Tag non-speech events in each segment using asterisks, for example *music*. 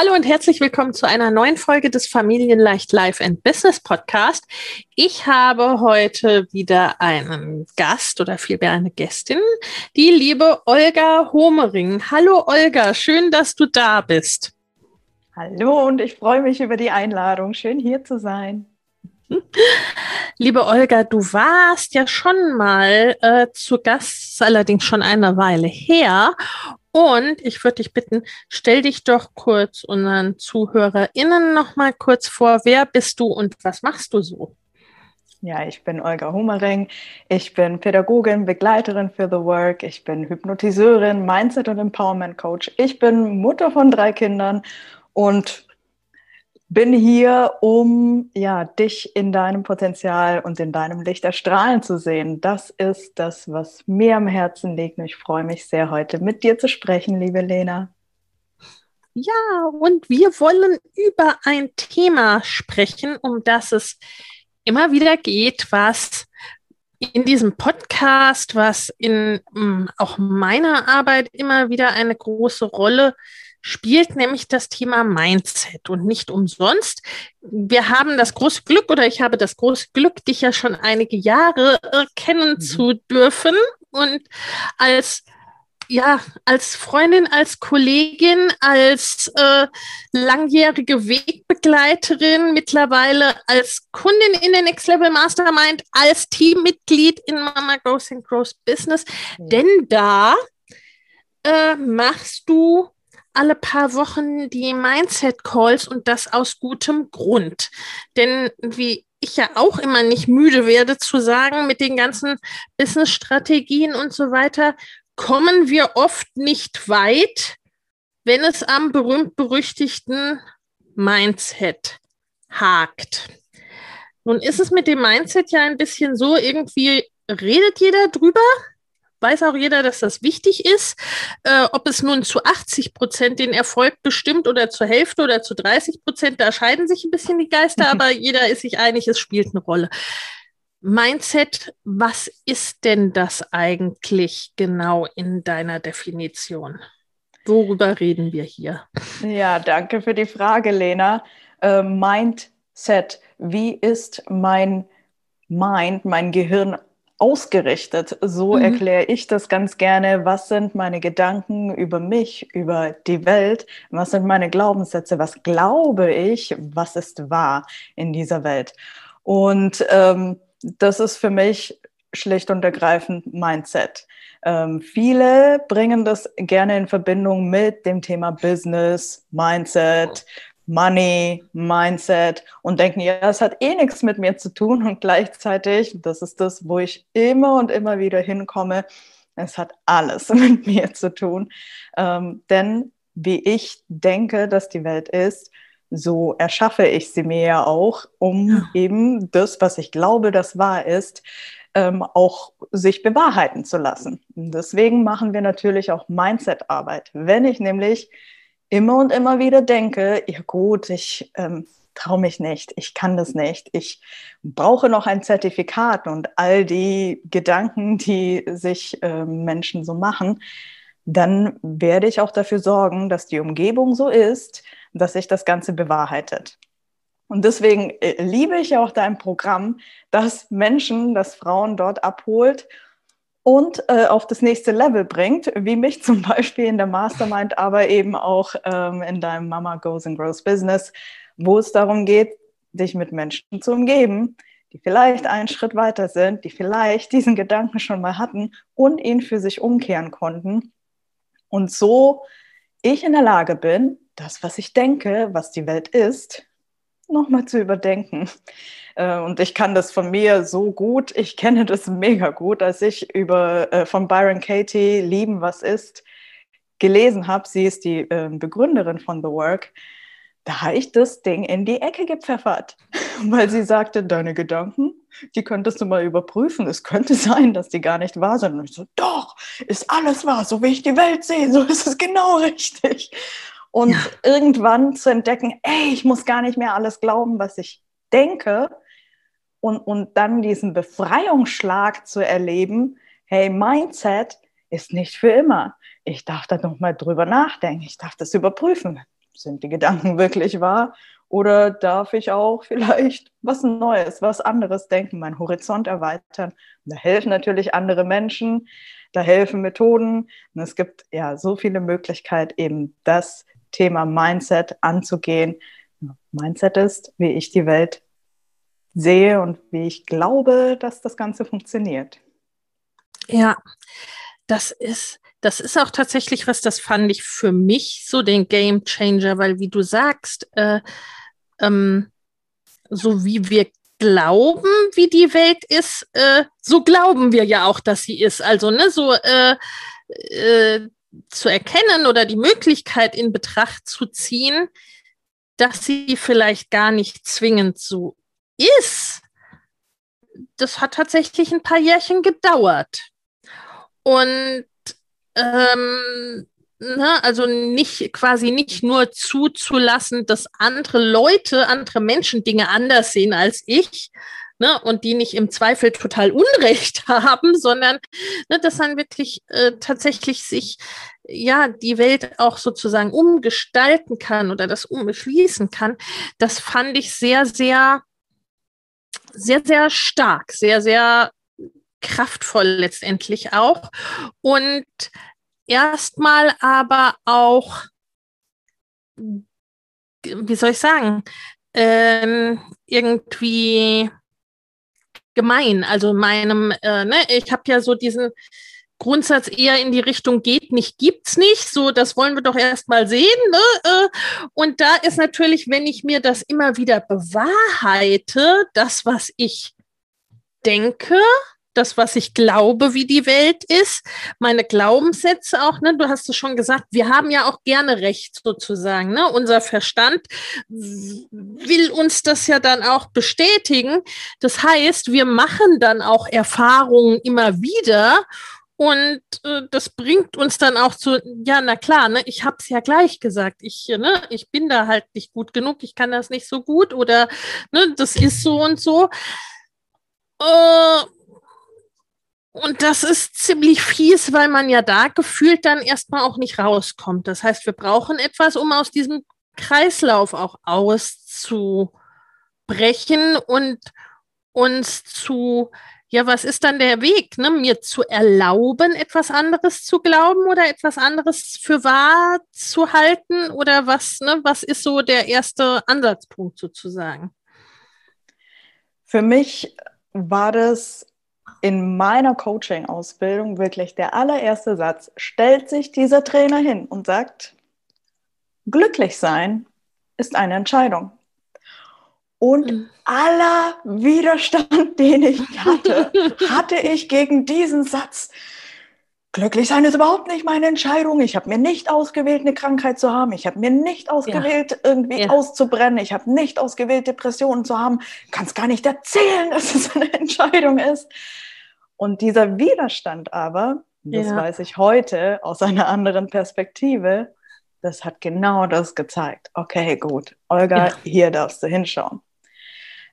Hallo und herzlich willkommen zu einer neuen Folge des Familienleicht Life and Business Podcast. Ich habe heute wieder einen Gast oder vielmehr eine Gästin, die liebe Olga Homering. Hallo Olga, schön, dass du da bist. Hallo und ich freue mich über die Einladung. Schön hier zu sein. *laughs* Liebe Olga, du warst ja schon mal äh, zu Gast, allerdings schon eine Weile her. Und ich würde dich bitten, stell dich doch kurz unseren ZuhörerInnen noch mal kurz vor. Wer bist du und was machst du so? Ja, ich bin Olga Humering. Ich bin Pädagogin, Begleiterin für The Work. Ich bin Hypnotiseurin, Mindset und Empowerment Coach. Ich bin Mutter von drei Kindern und bin hier, um ja, dich in deinem Potenzial und in deinem Licht erstrahlen zu sehen. Das ist das, was mir am Herzen liegt. Und ich freue mich sehr, heute mit dir zu sprechen, liebe Lena. Ja, und wir wollen über ein Thema sprechen, um das es immer wieder geht, was in diesem Podcast, was in mm, auch meiner Arbeit immer wieder eine große Rolle spielt spielt nämlich das Thema Mindset und nicht umsonst. Wir haben das große Glück oder ich habe das große Glück, dich ja schon einige Jahre äh, kennen mhm. zu dürfen und als ja, als Freundin, als Kollegin, als äh, langjährige Wegbegleiterin, mittlerweile als Kundin in der Next Level Mastermind, als Teammitglied in Mama Goes and Grows Business. Denn da äh, machst du alle paar Wochen die Mindset-Calls und das aus gutem Grund. Denn wie ich ja auch immer nicht müde werde zu sagen, mit den ganzen Business-Strategien und so weiter, kommen wir oft nicht weit, wenn es am berühmt-berüchtigten Mindset hakt. Nun ist es mit dem Mindset ja ein bisschen so, irgendwie redet jeder drüber, weiß auch jeder, dass das wichtig ist. Äh, ob es nun zu 80 Prozent den Erfolg bestimmt oder zur Hälfte oder zu 30 Prozent, da scheiden sich ein bisschen die Geister, *laughs* aber jeder ist sich einig, es spielt eine Rolle. Mindset, was ist denn das eigentlich genau in deiner Definition? Worüber reden wir hier? Ja, danke für die Frage, Lena. Äh, Mindset, wie ist mein Mind, mein Gehirn ausgerichtet. So mhm. erkläre ich das ganz gerne. Was sind meine Gedanken über mich, über die Welt? Was sind meine Glaubenssätze? Was glaube ich? Was ist wahr in dieser Welt? Und ähm, das ist für mich schlicht und ergreifend Mindset. Ähm, viele bringen das gerne in Verbindung mit dem Thema Business, Mindset, Money, Mindset und denken, ja, es hat eh nichts mit mir zu tun und gleichzeitig, das ist das, wo ich immer und immer wieder hinkomme, es hat alles *laughs* mit mir zu tun. Ähm, denn wie ich denke, dass die Welt ist, so erschaffe ich sie mir ja auch, um ja. eben das, was ich glaube, das wahr ist, ähm, auch sich bewahrheiten zu lassen. Und deswegen machen wir natürlich auch Mindset-Arbeit. Wenn ich nämlich immer und immer wieder denke, ja gut, ich ähm, traue mich nicht, ich kann das nicht, ich brauche noch ein Zertifikat und all die Gedanken, die sich äh, Menschen so machen, dann werde ich auch dafür sorgen, dass die Umgebung so ist, dass sich das Ganze bewahrheitet. Und deswegen äh, liebe ich auch dein Programm, dass Menschen, dass Frauen dort abholt und äh, auf das nächste Level bringt, wie mich zum *laughs* Beispiel in der Mastermind, aber eben auch ähm, in deinem Mama Goes and Grows Business, wo es darum geht, dich mit Menschen zu umgeben, die vielleicht einen Schritt weiter sind, die vielleicht diesen Gedanken schon mal hatten und ihn für sich umkehren konnten. Und so ich in der Lage bin, das, was ich denke, was die Welt ist, nochmal zu überdenken. Äh, und ich kann das von mir so gut, ich kenne das mega gut, als ich über äh, von Byron Katie Lieben, was ist, gelesen habe. Sie ist die ähm, Begründerin von The Work. Da habe ich das Ding in die Ecke gepfeffert, *laughs* weil sie sagte, deine Gedanken, die könntest du mal überprüfen. Es könnte sein, dass die gar nicht wahr sind. Und ich so, doch, ist alles wahr, so wie ich die Welt sehe, so ist es genau richtig und ja. irgendwann zu entdecken, ey, ich muss gar nicht mehr alles glauben, was ich denke und, und dann diesen Befreiungsschlag zu erleben, hey, Mindset ist nicht für immer. Ich darf da nochmal drüber nachdenken, ich darf das überprüfen. Sind die Gedanken *laughs* wirklich wahr? Oder darf ich auch vielleicht was Neues, was anderes denken, meinen Horizont erweitern? Da helfen natürlich andere Menschen, da helfen Methoden. Und es gibt ja so viele Möglichkeiten, eben das Thema Mindset anzugehen. Mindset ist, wie ich die Welt sehe und wie ich glaube, dass das Ganze funktioniert. Ja, das ist, das ist auch tatsächlich was, das fand ich für mich so den Game Changer, weil wie du sagst, äh, ähm, so wie wir glauben, wie die Welt ist, äh, so glauben wir ja auch, dass sie ist. Also, ne, so äh, äh, zu erkennen oder die Möglichkeit in Betracht zu ziehen, dass sie vielleicht gar nicht zwingend so ist, das hat tatsächlich ein paar Jährchen gedauert. Und ähm, ne, also nicht quasi nicht nur zuzulassen, dass andere Leute, andere Menschen Dinge anders sehen als ich, ne, und die nicht im Zweifel total Unrecht *laughs* haben, sondern ne, dass man wirklich äh, tatsächlich sich ja die Welt auch sozusagen umgestalten kann oder das umschließen kann, das fand ich sehr, sehr, sehr, sehr stark, sehr, sehr kraftvoll letztendlich auch. Und erstmal aber auch, wie soll ich sagen, ähm, irgendwie gemein. Also meinem, äh, ne, ich habe ja so diesen Grundsatz eher in die Richtung geht nicht, gibt's nicht. So, das wollen wir doch erst mal sehen. Ne? Äh, und da ist natürlich, wenn ich mir das immer wieder bewahrheite, das, was ich denke, das, was ich glaube, wie die Welt ist, meine Glaubenssätze auch, ne? Du hast es schon gesagt, wir haben ja auch gerne Recht sozusagen, ne? Unser Verstand will uns das ja dann auch bestätigen. Das heißt, wir machen dann auch Erfahrungen immer wieder und äh, das bringt uns dann auch zu, ja, na klar, ne, ich habe es ja gleich gesagt, ich, ne, ich bin da halt nicht gut genug, ich kann das nicht so gut oder ne, das ist so und so. Äh, und das ist ziemlich fies, weil man ja da gefühlt dann erstmal auch nicht rauskommt. Das heißt, wir brauchen etwas, um aus diesem Kreislauf auch auszubrechen und uns zu, ja, was ist dann der Weg, ne? mir zu erlauben, etwas anderes zu glauben oder etwas anderes für wahr zu halten oder was, ne? was ist so der erste Ansatzpunkt sozusagen? Für mich war das in meiner Coaching-Ausbildung wirklich der allererste Satz, stellt sich dieser Trainer hin und sagt, glücklich sein ist eine Entscheidung. Und mhm. aller Widerstand, *laughs* den ich hatte, hatte ich gegen diesen Satz. Glücklich sein ist überhaupt nicht meine Entscheidung. Ich habe mir nicht ausgewählt, eine Krankheit zu haben. Ich habe mir nicht ausgewählt, ja. irgendwie ja. auszubrennen. Ich habe nicht ausgewählt, Depressionen zu haben. Kann es gar nicht erzählen, *laughs* dass es eine Entscheidung ist. Und dieser Widerstand aber, das ja. weiß ich heute aus einer anderen Perspektive, das hat genau das gezeigt. Okay, gut, Olga, hier darfst du hinschauen.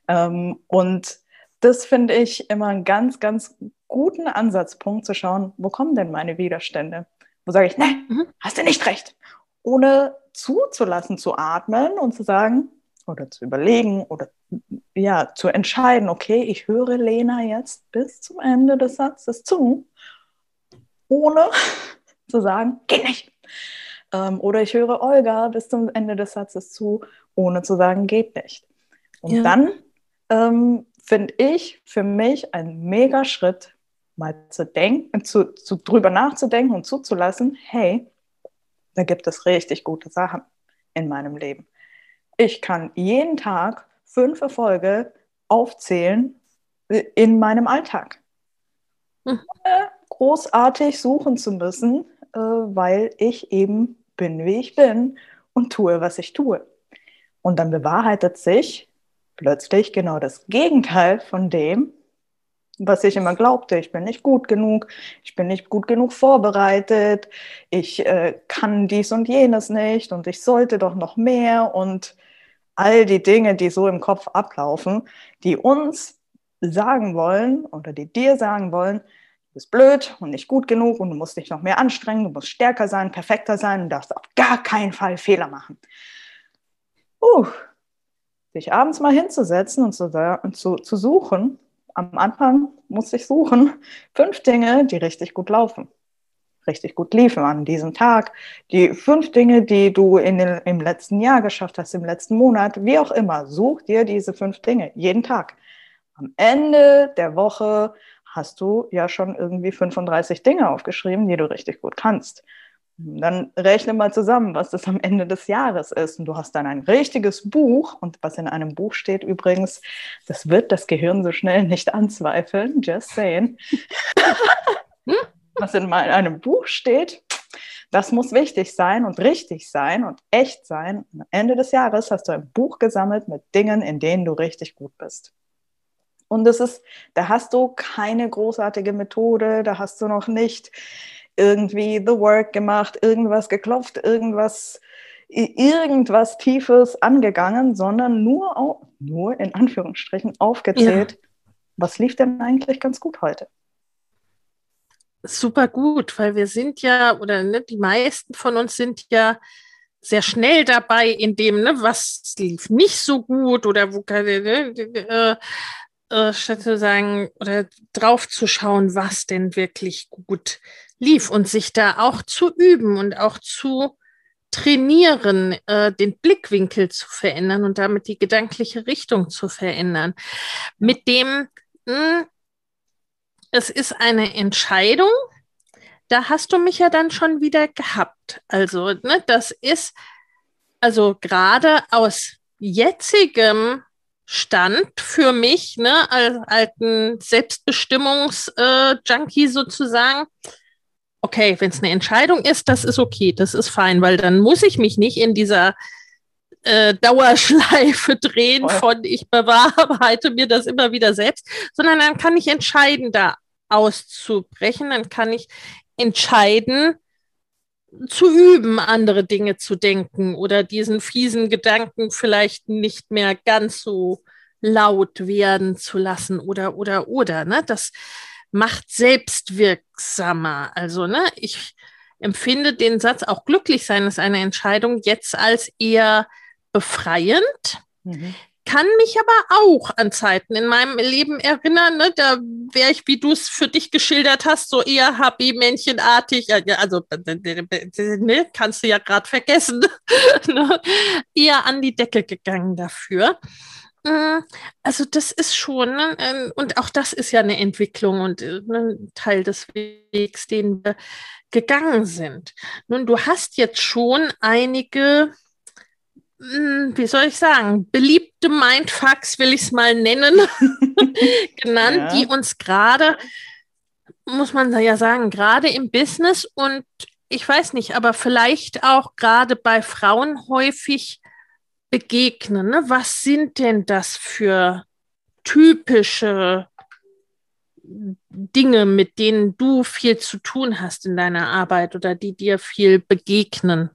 Ähm, und das finde ich immer einen ganz, ganz guten Ansatzpunkt zu schauen, wo kommen denn meine Widerstände? Wo sage ich, ne, mhm. hast du nicht recht. Ohne zuzulassen, zu atmen und zu sagen, oder zu überlegen oder ja, zu entscheiden, okay, ich höre Lena jetzt bis zum Ende des Satzes zu ohne *laughs* zu sagen, geht nicht. Ähm, oder ich höre Olga bis zum Ende des Satzes zu, ohne zu sagen, geht nicht. Und ja. dann ähm, finde ich für mich ein mega Schritt, mal zu denken, zu, zu drüber nachzudenken und zuzulassen, hey, da gibt es richtig gute Sachen in meinem Leben. Ich kann jeden Tag fünf Erfolge aufzählen in meinem Alltag. Hm. Großartig suchen zu müssen, äh, weil ich eben bin, wie ich bin und tue, was ich tue. Und dann bewahrheitet sich plötzlich genau das Gegenteil von dem, was ich immer glaubte. Ich bin nicht gut genug, ich bin nicht gut genug vorbereitet, ich äh, kann dies und jenes nicht und ich sollte doch noch mehr und all die Dinge, die so im Kopf ablaufen, die uns sagen wollen oder die dir sagen wollen, du bist blöd und nicht gut genug und du musst dich noch mehr anstrengen, du musst stärker sein, perfekter sein und darfst auf gar keinen Fall Fehler machen. Uh, sich abends mal hinzusetzen und zu, und zu, zu suchen, am Anfang muss ich suchen, *laughs* fünf Dinge, die richtig gut laufen, richtig gut liefen an diesem Tag. Die fünf Dinge, die du in den, im letzten Jahr geschafft hast, im letzten Monat, wie auch immer. Such dir diese fünf Dinge jeden Tag. Am Ende der Woche hast du ja schon irgendwie 35 Dinge aufgeschrieben, die du richtig gut kannst. Dann rechne mal zusammen, was das am Ende des Jahres ist. Und du hast dann ein richtiges Buch. Und was in einem Buch steht übrigens, das wird das Gehirn so schnell nicht anzweifeln. Just saying. *laughs* was in einem Buch steht, das muss wichtig sein und richtig sein und echt sein. Und am Ende des Jahres hast du ein Buch gesammelt mit Dingen, in denen du richtig gut bist. Und das ist, da hast du keine großartige Methode, da hast du noch nicht irgendwie The Work gemacht, irgendwas geklopft, irgendwas, irgendwas Tiefes angegangen, sondern nur, nur in Anführungsstrichen aufgezählt, ja. was lief denn eigentlich ganz gut heute? Super gut, weil wir sind ja, oder ne, die meisten von uns sind ja sehr schnell dabei, in dem, ne, was lief nicht so gut oder wo kann, ne, äh, äh, statt zu sagen oder drauf zu schauen, was denn wirklich gut lief und sich da auch zu üben und auch zu trainieren, äh, den Blickwinkel zu verändern und damit die gedankliche Richtung zu verändern. Mit dem, mh, hm, es ist eine Entscheidung, da hast du mich ja dann schon wieder gehabt. Also, ne, das ist also gerade aus jetzigem Stand für mich, ne, als alten Selbstbestimmungs-Junkie äh, sozusagen, okay, wenn es eine Entscheidung ist, das ist okay, das ist fein, weil dann muss ich mich nicht in dieser äh, Dauerschleife *laughs* drehen oh. von ich bewahrheite mir das immer wieder selbst, sondern dann kann ich entscheiden, da auszubrechen, dann kann ich entscheiden, zu üben, andere Dinge zu denken oder diesen fiesen Gedanken vielleicht nicht mehr ganz so laut werden zu lassen oder oder oder ne das macht selbstwirksamer. Also, ne, ich empfinde den Satz auch glücklich sein ist eine Entscheidung jetzt als eher befreiend. Mhm. Kann mich aber auch an Zeiten in meinem Leben erinnern, ne, da wäre ich, wie du es für dich geschildert hast, so eher happy-männchenartig, also ne, kannst du ja gerade vergessen, *laughs* ne, eher an die Decke gegangen dafür. Äh, also das ist schon, ne, ähm, und auch das ist ja eine Entwicklung und äh, ne, ein Teil des Wegs, den wir gegangen sind. Nun, du hast jetzt schon einige, hm, wie soll ich sagen, beliebte Mindfucks, will ich es mal nennen, *laughs* genannt, ja. die uns gerade, muss man ja sagen, gerade im Business und ich weiß nicht, aber vielleicht auch gerade bei Frauen häufig begegnen. Ne? Was sind denn das für typische Dinge, mit denen du viel zu tun hast in deiner Arbeit oder die dir viel begegnen?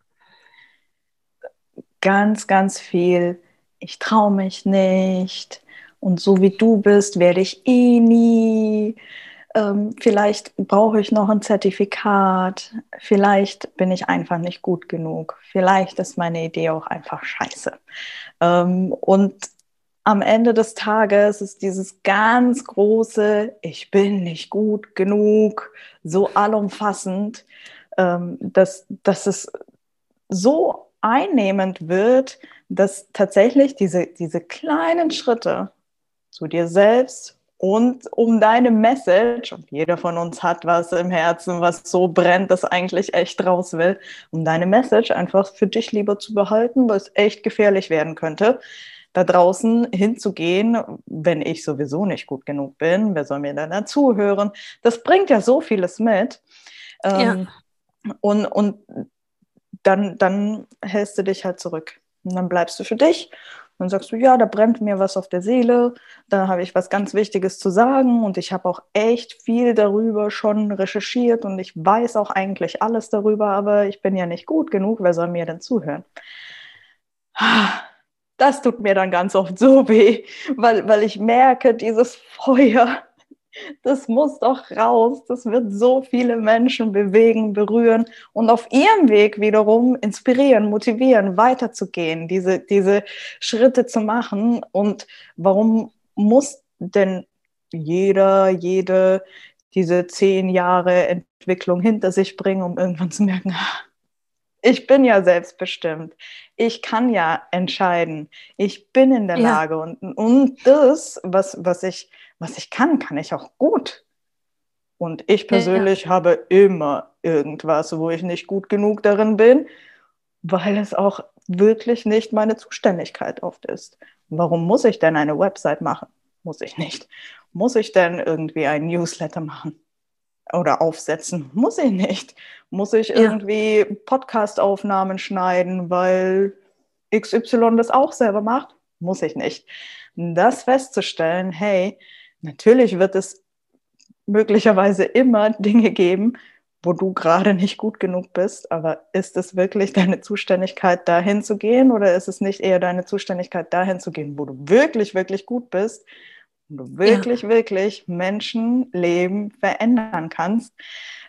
Ganz, ganz viel. Ich traue mich nicht. Und so wie du bist, werde ich eh nie ähm, vielleicht brauche ich noch ein Zertifikat, vielleicht bin ich einfach nicht gut genug, vielleicht ist meine Idee auch einfach scheiße. Ähm, und am Ende des Tages ist dieses ganz große, ich bin nicht gut genug, so allumfassend, ähm, dass, dass es so einnehmend wird, dass tatsächlich diese, diese kleinen Schritte zu dir selbst und um deine Message, und jeder von uns hat was im Herzen, was so brennt, das eigentlich echt raus will, um deine Message einfach für dich lieber zu behalten, was echt gefährlich werden könnte, da draußen hinzugehen, wenn ich sowieso nicht gut genug bin, wer soll mir dann dazuhören? Das bringt ja so vieles mit. Ähm, ja. Und, und dann, dann hältst du dich halt zurück. Und dann bleibst du für dich dann sagst du, ja, da brennt mir was auf der Seele, da habe ich was ganz Wichtiges zu sagen und ich habe auch echt viel darüber schon recherchiert und ich weiß auch eigentlich alles darüber, aber ich bin ja nicht gut genug, wer soll mir denn zuhören? Das tut mir dann ganz oft so weh, weil, weil ich merke, dieses Feuer, das muss doch raus. Das wird so viele Menschen bewegen, berühren und auf ihrem Weg wiederum inspirieren, motivieren, weiterzugehen, diese, diese Schritte zu machen. Und warum muss denn jeder, jede diese zehn Jahre Entwicklung hinter sich bringen, um irgendwann zu merken, *laughs* ah, ich bin ja selbstbestimmt. Ich kann ja entscheiden. Ich bin in der ja. Lage. Und, und das, was, was ich was ich kann, kann ich auch gut. Und ich persönlich ja, habe immer irgendwas, wo ich nicht gut genug darin bin, weil es auch wirklich nicht meine Zuständigkeit oft ist. Warum muss ich denn eine Website machen? Muss ich nicht. Muss ich denn irgendwie ein Newsletter machen? Oder aufsetzen? Muss ich nicht. Muss ich ja. irgendwie Podcast-Aufnahmen schneiden, weil XY das auch selber macht? Muss ich nicht. Das festzustellen, hey, Natürlich wird es möglicherweise immer Dinge geben, wo du gerade nicht gut genug bist, aber ist es wirklich deine Zuständigkeit, dahin zu gehen oder ist es nicht eher deine Zuständigkeit, dahin zu gehen, wo du wirklich, wirklich gut bist und du wirklich, ja. wirklich Menschenleben verändern kannst,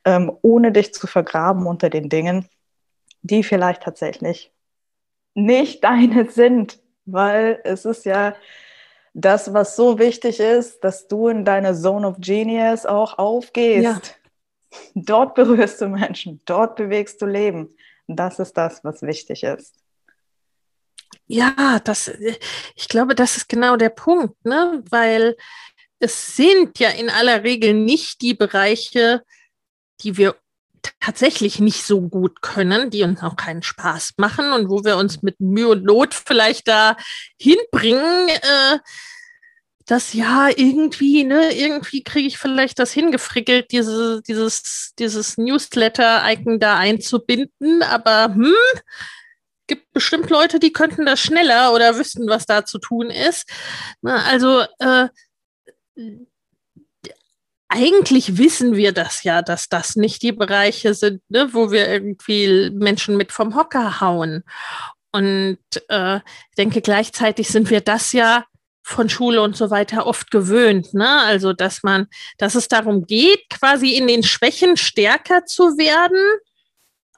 ähm, ohne dich zu vergraben unter den Dingen, die vielleicht tatsächlich nicht *laughs* deine sind, weil es ist ja das, was so wichtig ist, dass du in deine Zone of Genius auch aufgehst. Ja. Dort berührst du Menschen, dort bewegst du Leben. Das ist das, was wichtig ist. Ja, das, ich glaube, das ist genau der Punkt, ne? weil es sind ja in aller Regel nicht die Bereiche, die wir tatsächlich nicht so gut können, die uns auch keinen Spaß machen und wo wir uns mit Mühe und Not vielleicht da hinbringen, äh, dass ja irgendwie, ne, irgendwie kriege ich vielleicht das hingefrickelt, diese, dieses, dieses Newsletter-Icon da einzubinden, aber hm, gibt bestimmt Leute, die könnten das schneller oder wüssten, was da zu tun ist. Na, also äh, eigentlich wissen wir das ja, dass das nicht die Bereiche sind, ne, wo wir irgendwie Menschen mit vom Hocker hauen. Und äh, ich denke, gleichzeitig sind wir das ja von Schule und so weiter oft gewöhnt. Ne? Also, dass man, dass es darum geht, quasi in den Schwächen stärker zu werden,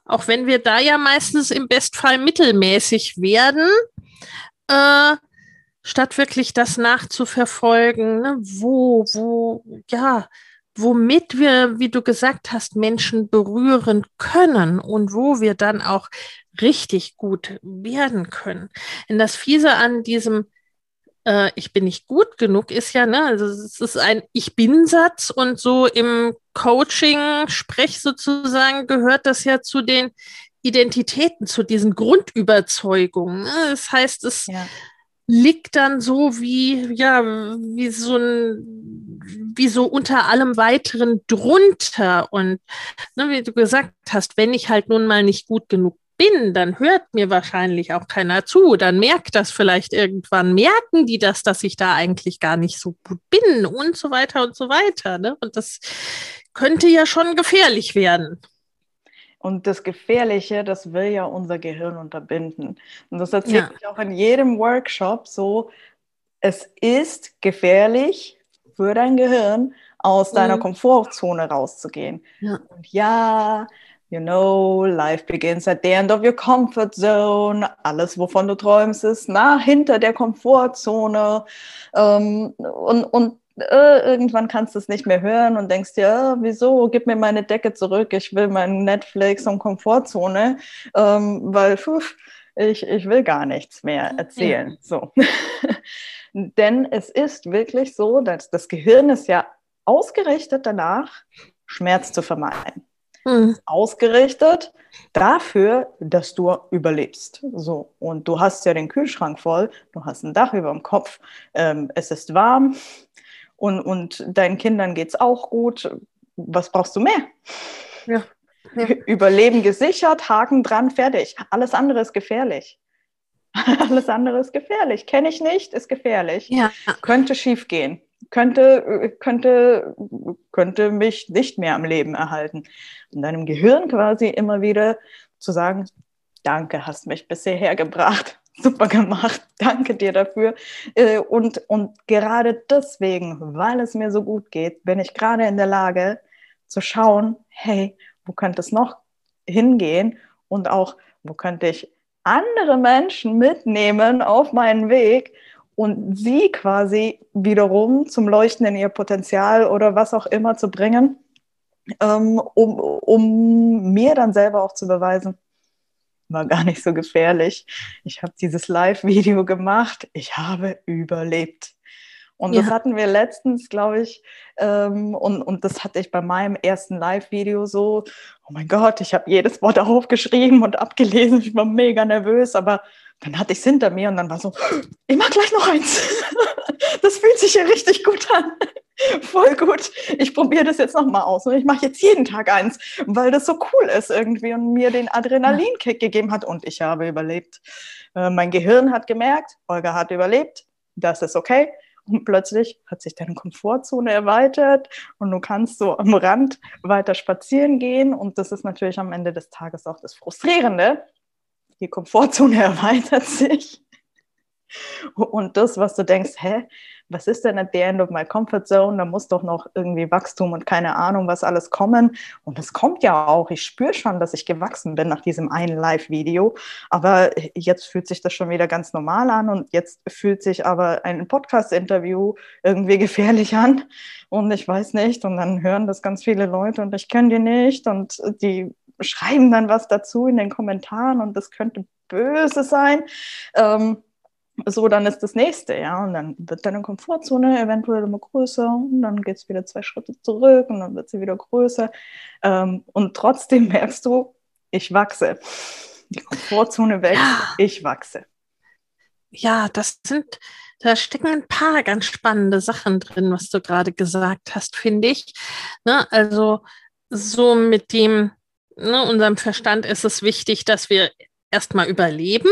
auch wenn wir da ja meistens im Bestfall mittelmäßig werden. Äh, statt wirklich das nachzuverfolgen, ne? wo, wo, ja, womit wir, wie du gesagt hast, Menschen berühren können und wo wir dann auch richtig gut werden können. Denn das Fiese an diesem äh, Ich bin nicht gut genug ist ja, ne, also es ist ein Ich bin-Satz und so im Coaching-Sprech sozusagen gehört das ja zu den Identitäten, zu diesen Grundüberzeugungen. Ne? Das heißt, es ja liegt dann so wie, ja, wie so ein, wie so unter allem weiteren drunter. Und ne, wie du gesagt hast, wenn ich halt nun mal nicht gut genug bin, dann hört mir wahrscheinlich auch keiner zu. Dann merkt das vielleicht irgendwann, merken die das, dass ich da eigentlich gar nicht so gut bin und so weiter und so weiter. Ne? Und das könnte ja schon gefährlich werden. Und das Gefährliche, das will ja unser Gehirn unterbinden. Und das erzähle ja. ich auch in jedem Workshop so, es ist gefährlich für dein Gehirn, aus deiner mhm. Komfortzone rauszugehen. Ja. Und ja, You know, life begins at the end of your comfort zone. Alles, wovon du träumst, ist nah hinter der Komfortzone. Ähm, und und äh, irgendwann kannst du es nicht mehr hören und denkst dir, äh, wieso, gib mir meine Decke zurück, ich will mein Netflix und Komfortzone, ähm, weil pf, ich, ich will gar nichts mehr erzählen. Ja. So. *laughs* Denn es ist wirklich so, dass das Gehirn ist ja ausgerichtet danach, Schmerz zu vermeiden. Mhm. Ausgerichtet dafür, dass du überlebst. So, und du hast ja den Kühlschrank voll, du hast ein Dach über dem Kopf, ähm, es ist warm und, und deinen Kindern geht es auch gut. Was brauchst du mehr? Ja. ja. *laughs* Überleben gesichert, Haken dran, fertig. Alles andere ist gefährlich. *laughs* Alles andere ist gefährlich. Kenne ich nicht, ist gefährlich. Ja. Könnte schief gehen. Könnte, könnte, könnte mich nicht mehr am Leben erhalten. Und deinem Gehirn quasi immer wieder zu sagen, danke, hast mich bisher hergebracht. Super gemacht, *laughs* danke dir dafür. Äh, und, und gerade deswegen, weil es mir so gut geht, bin ich gerade in der Lage zu schauen, hey, wo könnte es noch hingehen und auch, wo könnte ich andere Menschen mitnehmen auf meinen Weg und sie quasi wiederum zum Leuchten in ihr Potenzial oder was auch immer zu bringen, ähm, um, um mir dann selber auch zu beweisen, war gar nicht so gefährlich. Ich habe dieses Live-Video gemacht, ich habe überlebt. Und ja. das hatten wir letztens, glaube ich, ähm, und, und das hatte ich bei meinem ersten Live-Video so, oh mein Gott, ich habe jedes Wort aufgeschrieben und abgelesen, ich war mega nervös, aber dann hatte ich es hinter mir und dann war so, ich mach gleich noch eins. *laughs* Das fühlt sich ja richtig gut an. *laughs* Voll gut. Ich probiere das jetzt nochmal aus und ich mache jetzt jeden Tag eins, weil das so cool ist irgendwie und mir den Adrenalinkick gegeben hat und ich habe überlebt. Äh, mein Gehirn hat gemerkt, Olga hat überlebt, das ist okay und plötzlich hat sich deine Komfortzone erweitert und du kannst so am Rand weiter spazieren gehen. Und das ist natürlich am Ende des Tages auch das Frustrierende. Die Komfortzone *laughs* erweitert sich. Und das, was du denkst, hä, was ist denn at the end of my comfort zone? Da muss doch noch irgendwie Wachstum und keine Ahnung, was alles kommen. Und es kommt ja auch. Ich spüre schon, dass ich gewachsen bin nach diesem einen Live-Video. Aber jetzt fühlt sich das schon wieder ganz normal an und jetzt fühlt sich aber ein Podcast-Interview irgendwie gefährlich an. Und ich weiß nicht. Und dann hören das ganz viele Leute und ich kenne die nicht. Und die schreiben dann was dazu in den Kommentaren und das könnte böse sein. Ähm, so, dann ist das nächste, ja. Und dann wird deine Komfortzone eventuell immer größer und dann geht es wieder zwei Schritte zurück und dann wird sie wieder größer. Ähm, und trotzdem *laughs* merkst du, ich wachse. Die Komfortzone wächst, ja. ich wachse. Ja, das sind, da stecken ein paar ganz spannende Sachen drin, was du gerade gesagt hast, finde ich. Ne, also so mit dem, ne, unserem Verstand ist es wichtig, dass wir erstmal überleben.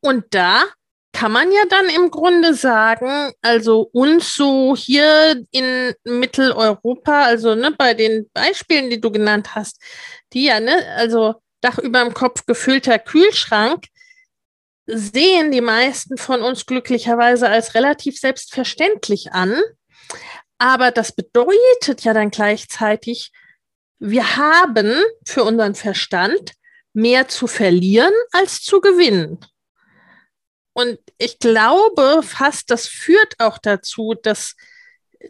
Und da kann man ja dann im Grunde sagen, also uns so hier in Mitteleuropa, also ne, bei den Beispielen, die du genannt hast, die ja, ne, also Dach über dem Kopf gefüllter Kühlschrank, sehen die meisten von uns glücklicherweise als relativ selbstverständlich an. Aber das bedeutet ja dann gleichzeitig, wir haben für unseren Verstand mehr zu verlieren als zu gewinnen. Und ich glaube fast, das führt auch dazu, dass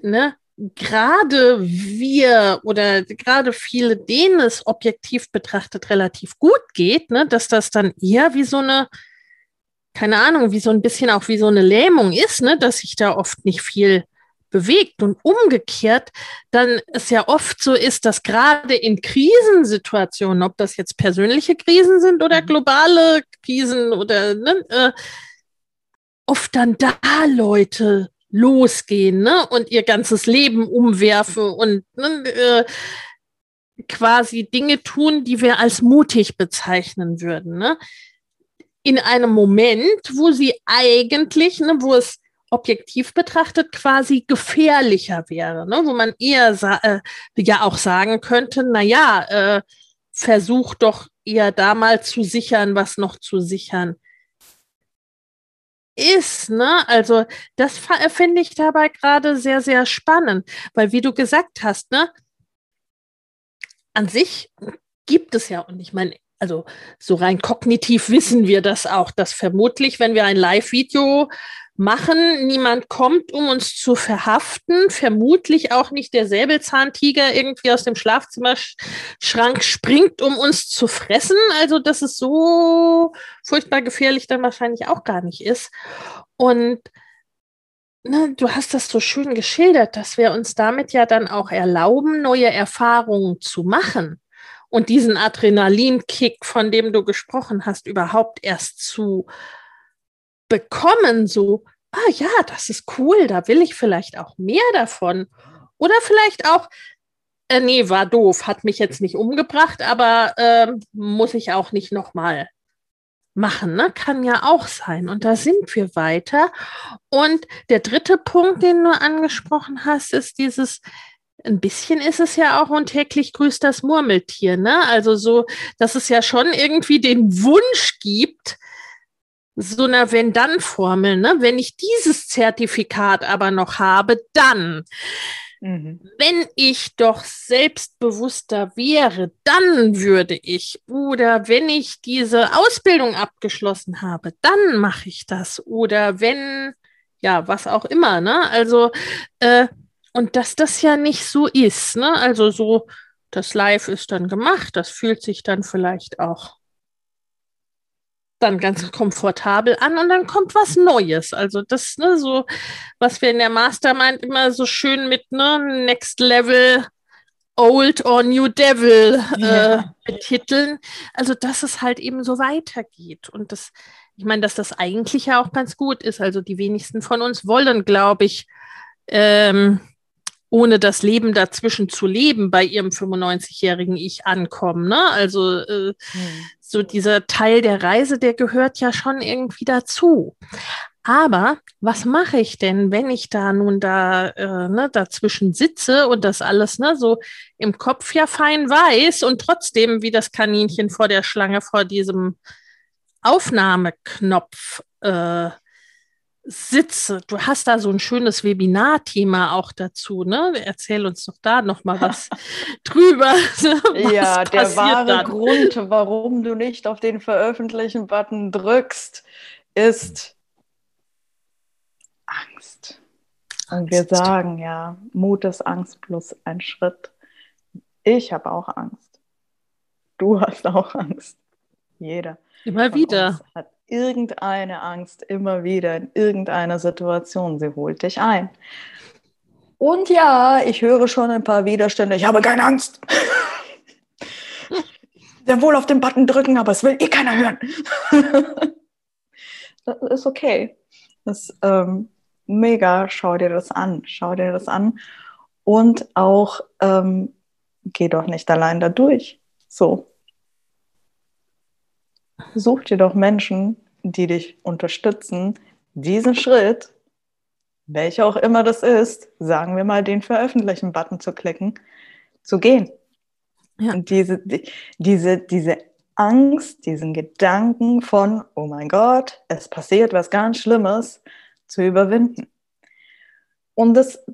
ne, gerade wir oder gerade viele, denen es objektiv betrachtet relativ gut geht, ne, dass das dann eher wie so eine, keine Ahnung, wie so ein bisschen auch wie so eine Lähmung ist, ne, dass sich da oft nicht viel bewegt und umgekehrt dann es ja oft so ist, dass gerade in Krisensituationen, ob das jetzt persönliche Krisen sind oder mhm. globale Krisen oder ne, äh, oft dann da Leute losgehen ne? und ihr ganzes Leben umwerfen und ne, äh, quasi Dinge tun, die wir als mutig bezeichnen würden. Ne? In einem Moment, wo sie eigentlich, ne, wo es objektiv betrachtet quasi gefährlicher wäre, ne? wo man eher äh, ja auch sagen könnte, na ja, äh, versuch doch eher da mal zu sichern, was noch zu sichern ist, ne? Also das finde ich dabei gerade sehr, sehr spannend, weil wie du gesagt hast, ne? An sich gibt es ja. Und ich meine, also so rein kognitiv *laughs* wissen wir das auch, dass vermutlich, wenn wir ein Live-Video machen, niemand kommt, um uns zu verhaften, vermutlich auch nicht der Säbelzahntiger irgendwie aus dem Schlafzimmerschrank springt, um uns zu fressen. Also, dass es so furchtbar gefährlich dann wahrscheinlich auch gar nicht ist. Und ne, du hast das so schön geschildert, dass wir uns damit ja dann auch erlauben, neue Erfahrungen zu machen und diesen Adrenalinkick, von dem du gesprochen hast, überhaupt erst zu bekommen, so, ah ja, das ist cool, da will ich vielleicht auch mehr davon. Oder vielleicht auch, äh, nee, war doof, hat mich jetzt nicht umgebracht, aber äh, muss ich auch nicht nochmal machen, ne? Kann ja auch sein. Und da sind wir weiter. Und der dritte Punkt, den du angesprochen hast, ist dieses, ein bisschen ist es ja auch und täglich grüßt das Murmeltier, ne? Also so, dass es ja schon irgendwie den Wunsch gibt, so einer Wenn-Dann-Formel, ne? Wenn ich dieses Zertifikat aber noch habe, dann. Mhm. Wenn ich doch selbstbewusster wäre, dann würde ich. Oder wenn ich diese Ausbildung abgeschlossen habe, dann mache ich das. Oder wenn, ja, was auch immer, ne? Also, äh, und dass das ja nicht so ist, ne? Also so, das Live ist dann gemacht, das fühlt sich dann vielleicht auch dann ganz komfortabel an und dann kommt was Neues. Also das, ne, so, was wir in der Mastermind immer so schön mit ne, Next Level Old or New Devil äh, ja. betiteln. Also, dass es halt eben so weitergeht. Und das, ich meine, dass das eigentlich ja auch ganz gut ist. Also, die wenigsten von uns wollen, glaube ich, ähm, ohne das Leben dazwischen zu leben, bei ihrem 95-jährigen Ich ankommen. Ne? Also äh, mhm. so dieser Teil der Reise, der gehört ja schon irgendwie dazu. Aber was mache ich denn, wenn ich da nun da äh, ne, dazwischen sitze und das alles ne, so im Kopf ja fein weiß und trotzdem wie das Kaninchen vor der Schlange vor diesem Aufnahmeknopf äh, sitze. Du hast da so ein schönes Webinar-Thema auch dazu, ne? Erzähl uns doch da noch mal was *laughs* drüber. was ja, der wahre dann? Grund, warum du nicht auf den Veröffentlichen-Button drückst, ist Angst. Und wir sagen ja, Mut ist Angst plus ein Schritt. Ich habe auch Angst. Du hast auch Angst. Jeder. Immer wieder. Hat irgendeine Angst immer wieder in irgendeiner Situation. Sie holt dich ein. Und ja, ich höre schon ein paar Widerstände. Ich habe keine Angst. Sehr wohl auf den Button drücken, aber es will eh keiner hören. das ist okay. Das ist ähm, mega. Schau dir das an. Schau dir das an. Und auch, ähm, geh doch nicht allein da durch. So, Such dir doch Menschen, die dich unterstützen, diesen Schritt, welcher auch immer das ist, sagen wir mal den Veröffentlichen-Button zu klicken, zu gehen. Ja. Und diese, die, diese, diese Angst, diesen Gedanken von, oh mein Gott, es passiert was ganz Schlimmes, zu überwinden. Und das,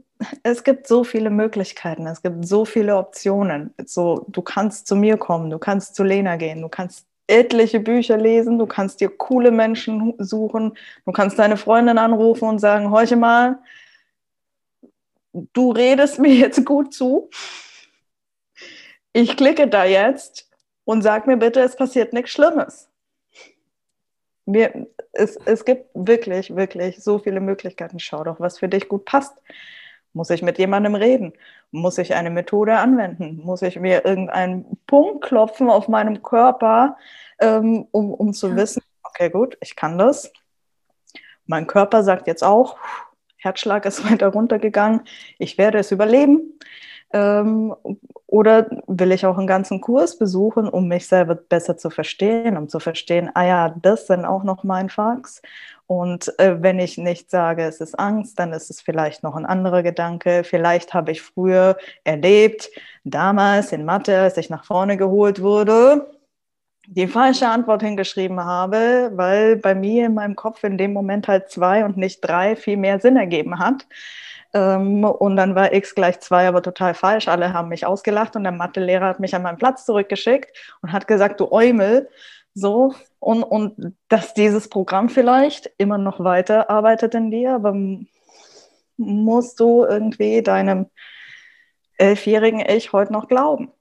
es gibt so viele Möglichkeiten, es gibt so viele Optionen. So, du kannst zu mir kommen, du kannst zu Lena gehen, du kannst etliche Bücher lesen, du kannst dir coole Menschen suchen, du kannst deine Freundin anrufen und sagen, horche mal, du redest mir jetzt gut zu. Ich klicke da jetzt und sag mir bitte, es passiert nichts Schlimmes. Mir, es, es gibt wirklich, wirklich so viele Möglichkeiten. Schau doch, was für dich gut passt. Muss ich mit jemandem reden? Muss ich eine Methode anwenden? Muss ich mir irgendeinen Punkt klopfen auf meinem Körper, ähm, um, um zu ja. wissen, okay, gut, ich kann das. Mein Körper sagt jetzt auch, Herzschlag ist *laughs* weiter runtergegangen, ich werde es überleben. Ähm, oder will ich auch einen ganzen Kurs besuchen, um mich selber besser zu verstehen, um zu verstehen, ah ja, das sind auch noch mein Fax. Und äh, wenn ich nicht sage, es ist Angst, dann ist es vielleicht noch ein anderer Gedanke. Vielleicht habe ich früher erlebt, damals in Mathe, als ich nach vorne geholt wurde, die falsche Antwort hingeschrieben habe, weil bei mir in meinem Kopf in dem Moment halt zwei und nicht drei viel mehr Sinn ergeben hat. Ähm, und dann war x gleich zwei aber total falsch. Alle haben mich ausgelacht und der Mathelehrer hat mich an meinen Platz zurückgeschickt und hat gesagt, du Eumel, so. Und, und dass dieses Programm vielleicht immer noch weiter arbeitet in dir, aber musst du irgendwie deinem elfjährigen Ich heute noch glauben?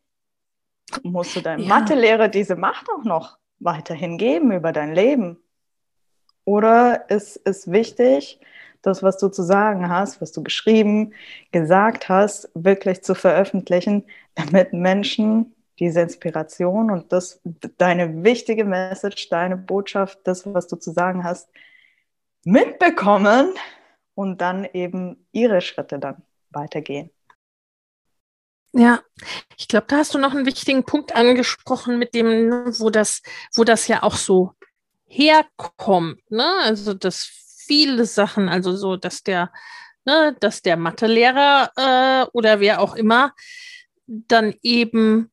Musst du deinem ja. Mathelehrer diese Macht auch noch weiterhin geben über dein Leben? Oder ist es wichtig, das, was du zu sagen hast, was du geschrieben, gesagt hast, wirklich zu veröffentlichen, damit Menschen diese Inspiration und das, deine wichtige Message, deine Botschaft, das, was du zu sagen hast, mitbekommen und dann eben ihre Schritte dann weitergehen. Ja, ich glaube, da hast du noch einen wichtigen Punkt angesprochen, mit dem, wo das, wo das ja auch so herkommt. Ne? Also, dass viele Sachen, also so, dass der, ne, dass der Mathelehrer äh, oder wer auch immer dann eben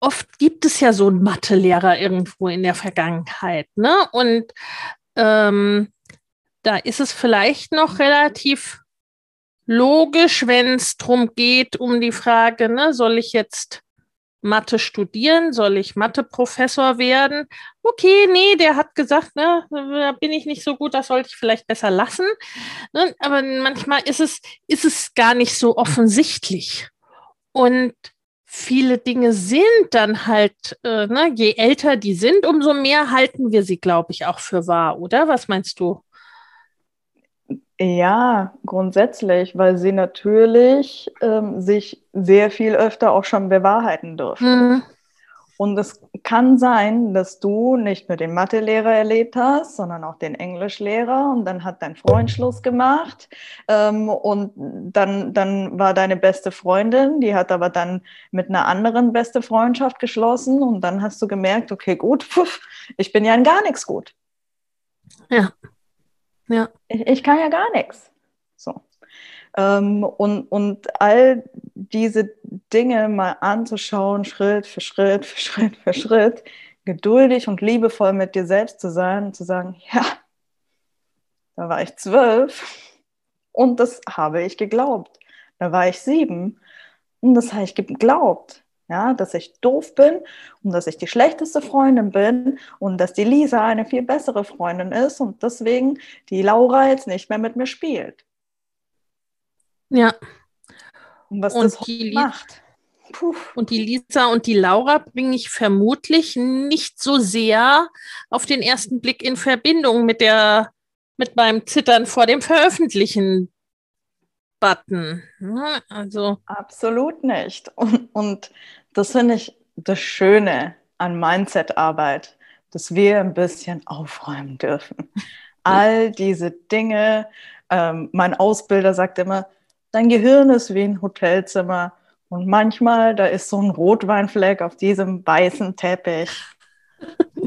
oft gibt es ja so einen Mathelehrer irgendwo in der Vergangenheit, ne? Und ähm, da ist es vielleicht noch relativ logisch, wenn es darum geht, um die Frage, ne, soll ich jetzt Mathe studieren? Soll ich Mathe-Professor werden? Okay, nee, der hat gesagt, ne, da bin ich nicht so gut, das sollte ich vielleicht besser lassen. Ne, aber manchmal ist es, ist es gar nicht so offensichtlich. Und viele Dinge sind dann halt, äh, ne, je älter die sind, umso mehr halten wir sie, glaube ich, auch für wahr, oder? Was meinst du? Ja, grundsätzlich, weil sie natürlich ähm, sich sehr viel öfter auch schon bewahrheiten dürfen. Mhm. Und es kann sein, dass du nicht nur den Mathelehrer erlebt hast, sondern auch den Englischlehrer und dann hat dein Freund Schluss gemacht ähm, und dann, dann war deine beste Freundin, die hat aber dann mit einer anderen beste Freundschaft geschlossen und dann hast du gemerkt, okay, gut, *laughs* pfuff, ich bin ja in gar nichts gut. Ja. Ja. Ich, ich kann ja gar nichts. So. Ähm, und, und all diese Dinge mal anzuschauen, Schritt für Schritt für Schritt für Schritt, geduldig und liebevoll mit dir selbst zu sein und zu sagen, ja, da war ich zwölf und das habe ich geglaubt. Da war ich sieben und das habe ich geglaubt ja, dass ich doof bin und dass ich die schlechteste Freundin bin und dass die Lisa eine viel bessere Freundin ist und deswegen die Laura jetzt nicht mehr mit mir spielt. Ja. Und was und das die macht. Puh. Und die Lisa und die Laura bringe ich vermutlich nicht so sehr auf den ersten Blick in Verbindung mit der mit meinem Zittern vor dem Veröffentlichen Button. Ne? Also. Absolut nicht. Und, und das finde ich das Schöne an Mindset-Arbeit, dass wir ein bisschen aufräumen dürfen. All diese Dinge, ähm, mein Ausbilder sagt immer, dein Gehirn ist wie ein Hotelzimmer und manchmal, da ist so ein Rotweinfleck auf diesem weißen Teppich. *laughs*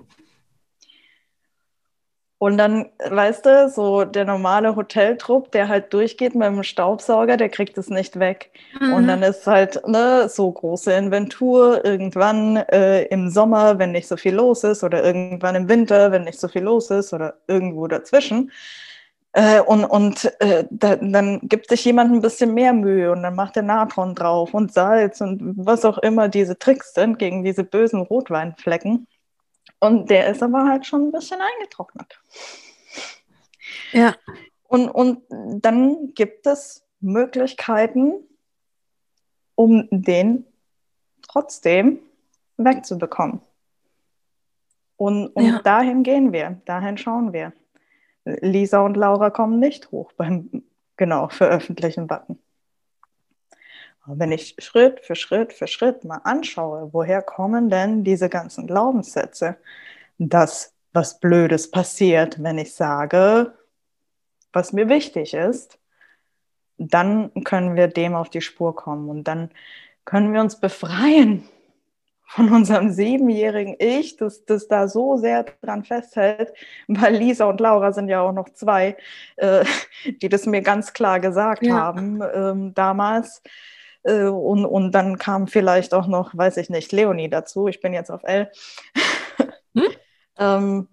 Und dann, weißt du, so der normale Hoteltrupp, der halt durchgeht mit dem Staubsauger, der kriegt es nicht weg. Mhm. Und dann ist halt ne, so große Inventur irgendwann äh, im Sommer, wenn nicht so viel los ist, oder irgendwann im Winter, wenn nicht so viel los ist, oder irgendwo dazwischen. Äh, und und äh, da, dann gibt sich jemand ein bisschen mehr Mühe und dann macht er Natron drauf und Salz und was auch immer diese Tricks sind gegen diese bösen Rotweinflecken. Und der ist aber halt schon ein bisschen eingetrocknet. Ja. Und, und dann gibt es Möglichkeiten, um den trotzdem wegzubekommen. Und, und ja. dahin gehen wir, dahin schauen wir. Lisa und Laura kommen nicht hoch beim genau Veröffentlichen-Button. Wenn ich Schritt für Schritt für Schritt mal anschaue, woher kommen denn diese ganzen Glaubenssätze, dass was Blödes passiert, wenn ich sage, was mir wichtig ist, dann können wir dem auf die Spur kommen und dann können wir uns befreien von unserem siebenjährigen Ich, das, das da so sehr dran festhält, weil Lisa und Laura sind ja auch noch zwei, äh, die das mir ganz klar gesagt ja. haben ähm, damals und, und dann kam vielleicht auch noch, weiß ich nicht, Leonie dazu. Ich bin jetzt auf L. *laughs* Hm? ähm,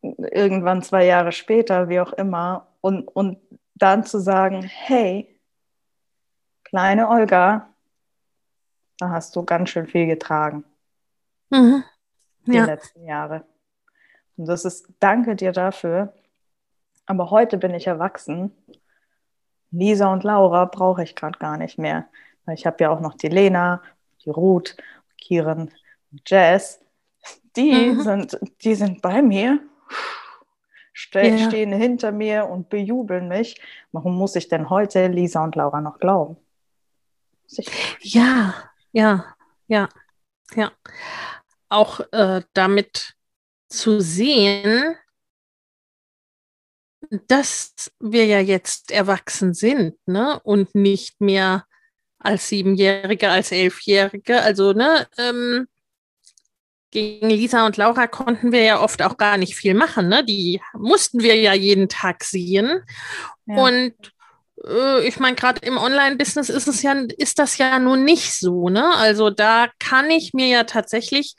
irgendwann zwei Jahre später, wie auch immer. Und, und dann zu sagen, hey, kleine Olga, da hast du ganz schön viel getragen. Mhm. Die ja. letzten Jahre. Und das ist, danke dir dafür. Aber heute bin ich erwachsen. Lisa und Laura brauche ich gerade gar nicht mehr. Weil ich habe ja auch noch die Lena, die Ruth, Kieren, Jazz. Die, mhm. sind, die sind bei mir, ste ja. stehen hinter mir und bejubeln mich. Warum muss ich denn heute Lisa und Laura noch glauben? Ja, ja, ja, ja. Auch äh, damit zu sehen, dass wir ja jetzt erwachsen sind, ne? Und nicht mehr als Siebenjährige, als Elfjährige. Also, ne, ähm, gegen Lisa und Laura konnten wir ja oft auch gar nicht viel machen, ne? Die mussten wir ja jeden Tag sehen. Ja. Und äh, ich meine, gerade im Online-Business ist es ja, ist das ja nun nicht so, ne? Also da kann ich mir ja tatsächlich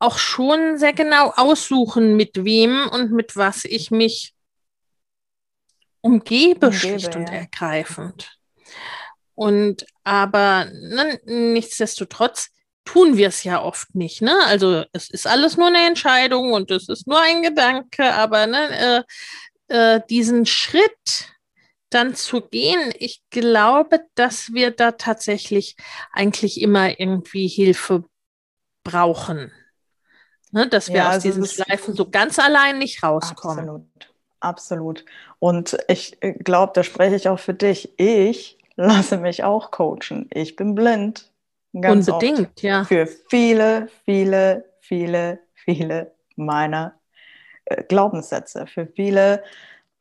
auch schon sehr genau aussuchen, mit wem und mit was ich mich umgebe, umgebe schlicht ja. und ergreifend. Und aber ne, nichtsdestotrotz tun wir es ja oft nicht. Ne? Also es ist alles nur eine Entscheidung und es ist nur ein Gedanke, aber ne, äh, äh, diesen Schritt dann zu gehen, ich glaube, dass wir da tatsächlich eigentlich immer irgendwie Hilfe brauchen. Ne, dass wir ja, aus also diesen Schleifen so ganz allein nicht rauskommen. Absolut, absolut. Und ich äh, glaube, da spreche ich auch für dich. Ich lasse mich auch coachen. Ich bin blind. Ganz Unbedingt, oft. ja. Für viele, viele, viele, viele meiner äh, Glaubenssätze. Für viele.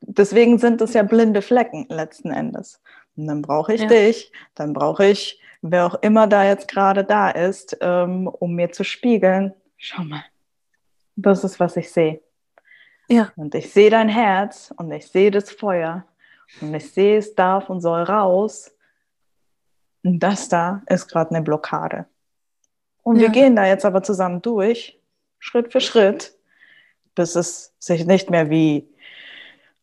Deswegen sind es ja blinde Flecken letzten Endes. Und dann brauche ich ja. dich, dann brauche ich, wer auch immer da jetzt gerade da ist, ähm, um mir zu spiegeln. Schau mal, das ist, was ich sehe. Ja. Und ich sehe dein Herz und ich sehe das Feuer und ich sehe, es darf und soll raus. Und das da ist gerade eine Blockade. Und ja. wir gehen da jetzt aber zusammen durch, Schritt für Schritt, bis es sich nicht mehr wie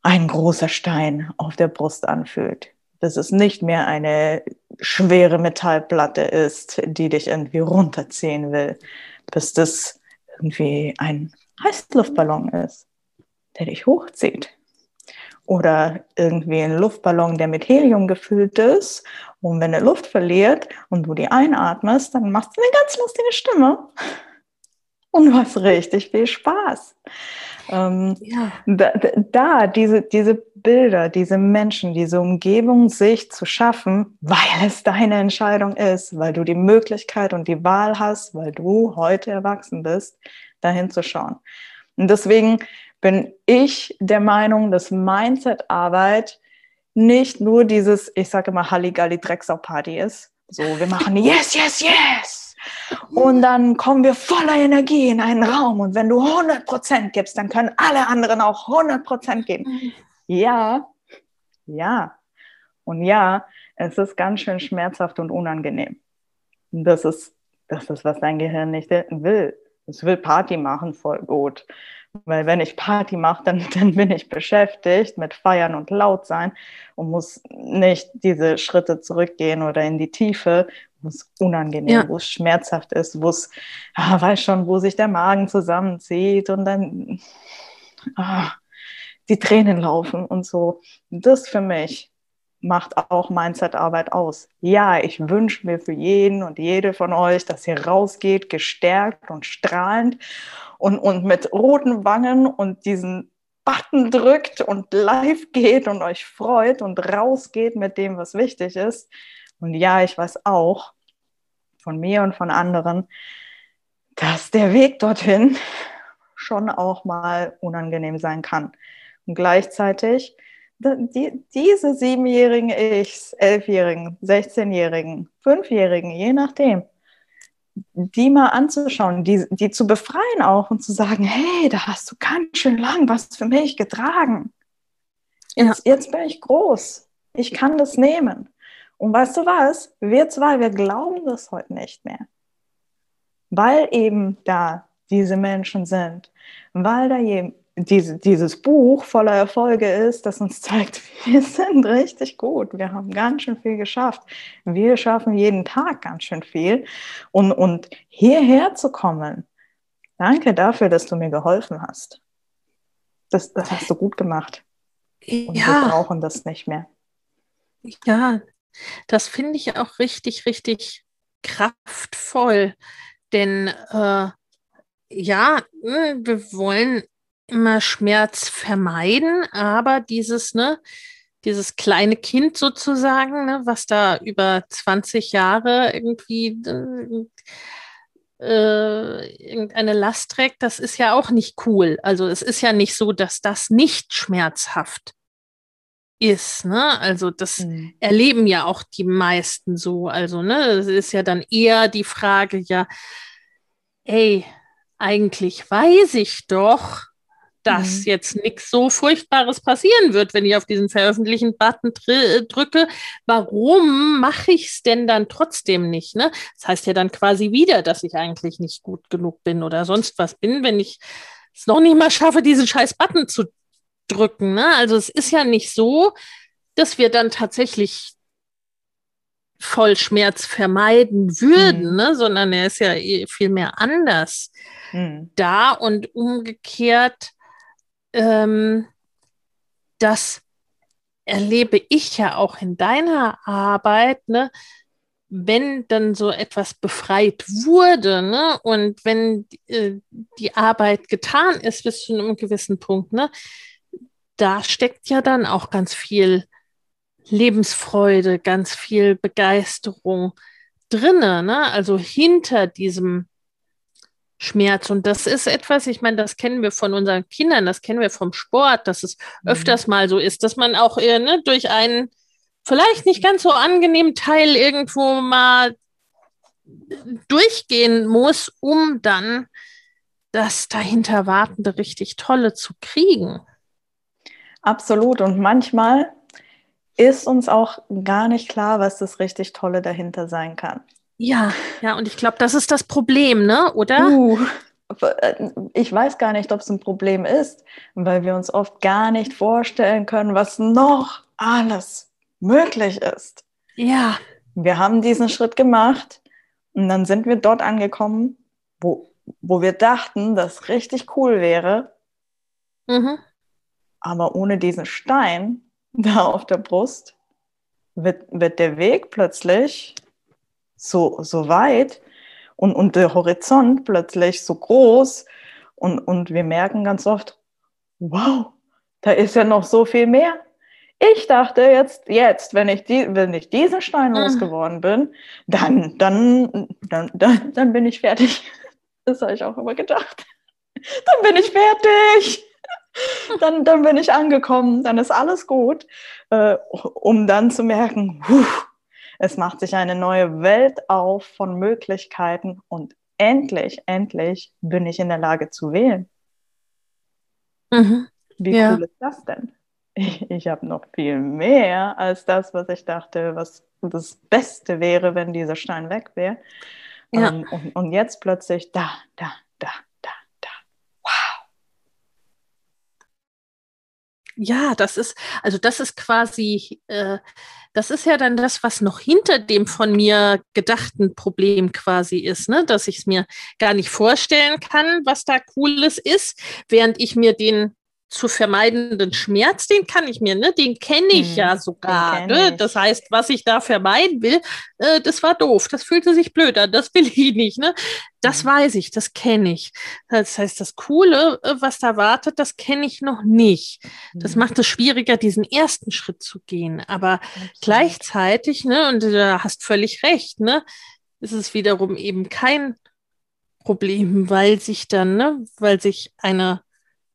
ein großer Stein auf der Brust anfühlt. Bis es nicht mehr eine schwere Metallplatte ist, die dich irgendwie runterziehen will. Bis das irgendwie ein Heißluftballon ist, der dich hochzieht. Oder irgendwie ein Luftballon, der mit Helium gefüllt ist. Und wenn er Luft verliert und du die einatmest, dann machst du eine ganz lustige Stimme. *laughs* Und du hast richtig viel Spaß. Ähm, ja. da, da, diese, diese Bilder, diese Menschen, diese Umgebung sich zu schaffen, weil es deine Entscheidung ist, weil du die Möglichkeit und die Wahl hast, weil du heute erwachsen bist, dahin zu schauen. Und deswegen bin ich der Meinung, dass Mindset-Arbeit nicht nur dieses, ich sage immer, Halligalli Drecksau-Party ist. So, wir machen *laughs* yes, yes, yes und dann kommen wir voller Energie in einen Raum. Und wenn du 100% gibst, dann können alle anderen auch 100% geben. Ja, ja. Und ja, es ist ganz schön schmerzhaft und unangenehm. Das ist, das ist, was dein Gehirn nicht will. Es will Party machen, voll gut. Weil wenn ich Party mache, dann, *laughs* dann bin ich beschäftigt mit Feiern und laut sein und muss nicht diese Schritte zurückgehen oder in die Tiefe, wo es unangenehm, ja. wo es schmerzhaft ist, wo es, ah, weiß schon, wo sich der Magen zusammenzieht und dann ah, die Tränen laufen und so. Das für mich macht auch Mindset-Arbeit aus. Ja, ich wünsche mir für jeden und jede von euch, dass ihr rausgeht, gestärkt und strahlend und, und mit roten Wangen und diesen Button drückt und live geht und euch freut und rausgeht mit dem, was wichtig ist. Und ja, ich weiß auch von mir und von anderen, dass der Weg dorthin schon auch mal unangenehm sein kann. Und gleichzeitig die, diese siebenjährigen Ichs, elfjährigen, 16-jährigen, fünfjährigen, je nachdem, die mal anzuschauen, die, die zu befreien auch und zu sagen, hey, da hast du ganz schön lang was für mich getragen. Jetzt, ja. jetzt bin ich groß. Ich kann das nehmen. Und weißt du was? Wir zwei, wir glauben das heute nicht mehr. Weil eben da diese Menschen sind, weil da eben diese, dieses Buch voller Erfolge ist, das uns zeigt, *laughs* wir sind richtig gut. Wir haben ganz schön viel geschafft. Wir schaffen jeden Tag ganz schön viel. Und, und hierher zu kommen, danke dafür, dass du mir geholfen hast. Das, das hast du gut gemacht. Und ja. wir brauchen das nicht mehr. Ja, das finde ich auch richtig, richtig kraftvoll. Denn äh, ja, ne, wir wollen immer Schmerz vermeiden, aber dieses, ne, dieses kleine Kind sozusagen, ne, was da über 20 Jahre irgendwie äh, irgendeine Last trägt, das ist ja auch nicht cool. Also es ist ja nicht so, dass das nicht schmerzhaft ist, ne? Also das mhm. erleben ja auch die meisten so. Also, ne, es ist ja dann eher die Frage, ja, ey, eigentlich weiß ich doch, dass mhm. jetzt nichts so Furchtbares passieren wird, wenn ich auf diesen Veröffentlichen-Button drücke. Warum mache ich es denn dann trotzdem nicht? Ne? Das heißt ja dann quasi wieder, dass ich eigentlich nicht gut genug bin oder sonst was bin, wenn ich es noch nicht mal schaffe, diesen scheiß Button zu drücken. Ne? Also es ist ja nicht so, dass wir dann tatsächlich Vollschmerz vermeiden würden, mhm. ne? sondern er ist ja eh viel mehr anders mhm. da und umgekehrt, ähm, das erlebe ich ja auch in deiner Arbeit, ne? wenn dann so etwas befreit wurde ne? und wenn äh, die Arbeit getan ist bis zu einem gewissen Punkt, ne? Da steckt ja dann auch ganz viel Lebensfreude, ganz viel Begeisterung drinne, ne? Also hinter diesem Schmerz. Und das ist etwas, ich meine, das kennen wir von unseren Kindern, das kennen wir vom Sport, dass es mhm. öfters mal so ist, dass man auch eher, ne, durch einen vielleicht nicht ganz so angenehmen Teil irgendwo mal durchgehen muss, um dann das dahinter Wartende richtig Tolle zu kriegen. Absolut. Und manchmal ist uns auch gar nicht klar, was das richtig Tolle dahinter sein kann. Ja, ja, und ich glaube, das ist das Problem, ne? Oder? Uh, ich weiß gar nicht, ob es ein Problem ist, weil wir uns oft gar nicht vorstellen können, was noch alles möglich ist. Ja. Wir haben diesen Schritt gemacht und dann sind wir dort angekommen, wo, wo wir dachten, das richtig cool wäre. Mhm. Aber ohne diesen Stein *laughs* da auf der Brust wird, wird der Weg plötzlich so, so weit und, und der Horizont plötzlich so groß und, und wir merken ganz oft, wow, da ist ja noch so viel mehr. Ich dachte jetzt, jetzt, wenn ich, die, wenn ich diesen Stein mhm. losgeworden bin, dann, dann, dann, dann, dann bin ich fertig. *laughs* Das habe ich auch immer gedacht. Dann bin ich fertig dann, dann bin ich angekommen, dann ist alles gut, äh, um dann zu merken, puh, es macht sich eine neue Welt auf von Möglichkeiten und endlich, endlich bin ich in der Lage zu wählen. Mhm. Wie ja. cool ist das denn? Ich, ich habe noch viel mehr als das, was ich dachte, was das Beste wäre, wenn dieser Stein weg wäre. Ja. Um, ähm, und, und jetzt plötzlich da, da, da, Ja, das ist, also das ist quasi, äh, das ist ja dann das, was noch hinter dem von mir gedachten Problem quasi ist, ne? dass ich es mir gar nicht vorstellen kann, was da Cooles ist, während ich mir den zu vermeidenden Schmerz, den kann ich mir, ne, den kenne ich hm, ja sogar. Ne? Ich. Das heißt, was ich da vermeiden will, äh, das war doof, das fühlte sich blöd an, das *laughs* will ich nicht. Ne? Das hm. weiß ich, das kenne ich. Das heißt, das Coole, äh, was da wartet, das kenne ich noch nicht. Das hm. macht es schwieriger, diesen ersten Schritt zu gehen. Aber okay. gleichzeitig, ne, und du hast völlig recht, ne, ist es wiederum eben kein Problem, weil sich dann, ne, weil sich eine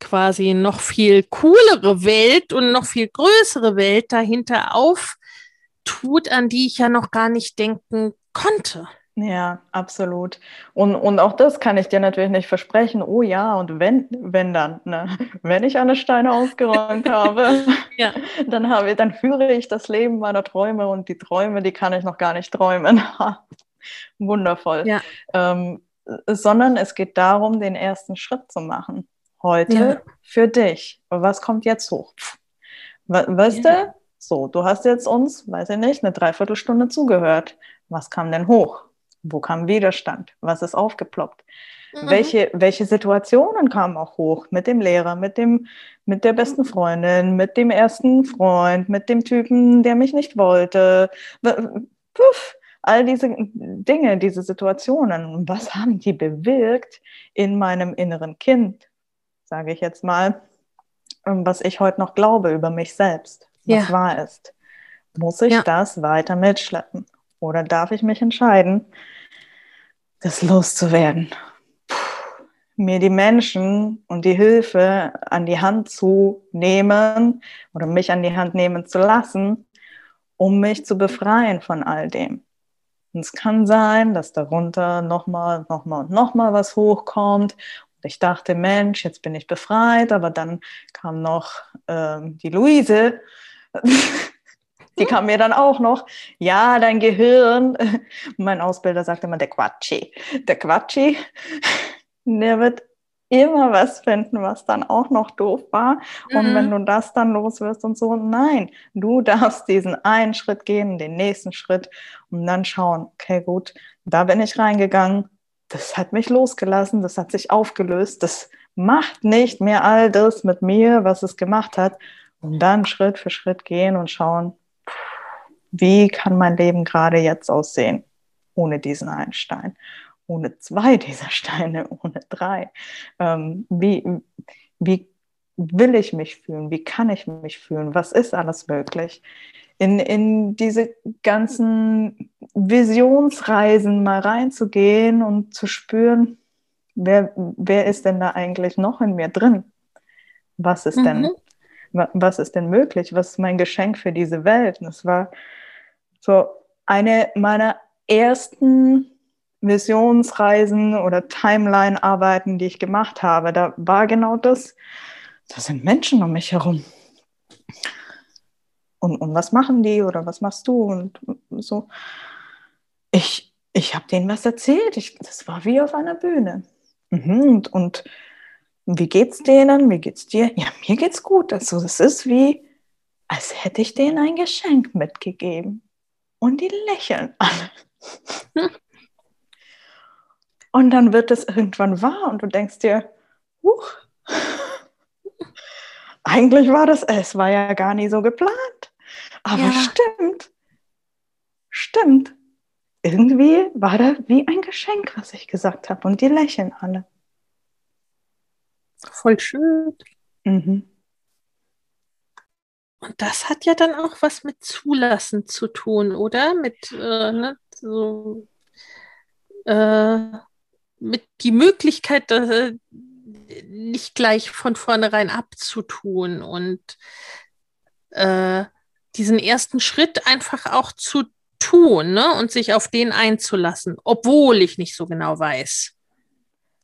quasi noch viel coolere Welt und noch viel größere Welt dahinter auftut, an die ich ja noch gar nicht denken konnte. Ja, absolut. Und, und auch das kann ich dir natürlich nicht versprechen. Oh ja, und wenn, wenn dann, ne? wenn ich alle Steine ausgeräumt *laughs* habe, ja. dann habe, dann führe ich das Leben meiner Träume und die Träume, die kann ich noch gar nicht träumen. *laughs* Wundervoll. Ja. Ähm, sondern es geht darum, den ersten Schritt zu machen. Heute ja. für dich. Was kommt jetzt hoch? Weißt du? So, du hast jetzt uns, weiß ich nicht, eine Dreiviertelstunde zugehört. Was kam denn hoch? Wo kam Widerstand? Was ist aufgeploppt? Mhm. Welche, welche Situationen kamen auch hoch mit dem Lehrer, mit, dem, mit der besten Freundin, mit dem ersten Freund, mit dem Typen, der mich nicht wollte? Puff, all diese Dinge, diese Situationen. Was haben die bewirkt in meinem inneren Kind, sage ich jetzt mal, was ich heute noch glaube über mich selbst, was ja. wahr ist? Muss ich ja. das weiter mitschleppen? Oder darf ich mich entscheiden, das loszuwerden? Puh, mir die Menschen und die Hilfe an die Hand zu nehmen oder mich an die Hand nehmen zu lassen, um mich zu befreien von all dem. Und es kann sein, dass darunter nochmal, nochmal und nochmal was hochkommt. Ich dachte, Mensch, jetzt bin ich befreit, aber dann kam noch ähm, die Luise. *laughs* Die kam mir dann auch noch, ja, dein Gehirn, *laughs* mein Ausbilder sagte immer, der Quatschi, der Quatschi, *laughs* der wird immer was finden, was dann auch noch doof war. Mhm. Und wenn du das dann los wirst und so, nein, du darfst diesen einen Schritt gehen, den nächsten Schritt und dann schauen, okay, gut, da bin ich reingegangen, das hat mich losgelassen, das hat sich aufgelöst, das macht nicht mehr all das mit mir, was es gemacht hat. Und dann Schritt für Schritt gehen und schauen, wie kann mein Leben gerade jetzt aussehen ohne diesen einen Stein, ohne zwei dieser Steine, *laughs* ohne drei? Ähm, wie, wie will ich mich fühlen? Wie kann ich mich fühlen? Was ist alles möglich? In, in diese ganzen Visionsreisen mal reinzugehen und zu spüren, wer, wer ist denn da eigentlich noch in mir drin? Was ist mhm. denn was ist denn möglich? Was ist mein Geschenk für diese Welt? Und das war so eine meiner ersten Visionsreisen oder Timeline-Arbeiten, die ich gemacht habe. Da war genau das, da sind Menschen um mich herum. Und, und was machen die oder was machst du? Und so. Ich, ich habe denen was erzählt. Ich, das war wie auf einer Bühne. Mhm, und, und wie geht's denen? Wie geht's dir? Ja, mir geht's gut. Also, es ist wie, als hätte ich denen ein Geschenk mitgegeben. Und die lächeln alle. *laughs* Und dann wird es irgendwann wahr und du denkst dir, huch, eigentlich war das, es war ja gar nie so geplant. Aber ja. stimmt, stimmt. Irgendwie war da wie ein Geschenk, was ich gesagt habe. Und die lächeln alle. Voll schön. Mhm. Und das hat ja dann auch was mit Zulassen zu tun, oder? Mit äh, ne, so äh, mit die Möglichkeit, das, äh, nicht gleich von vornherein abzutun und äh, diesen ersten Schritt einfach auch zu tun ne? und sich auf den einzulassen, obwohl ich nicht so genau weiß.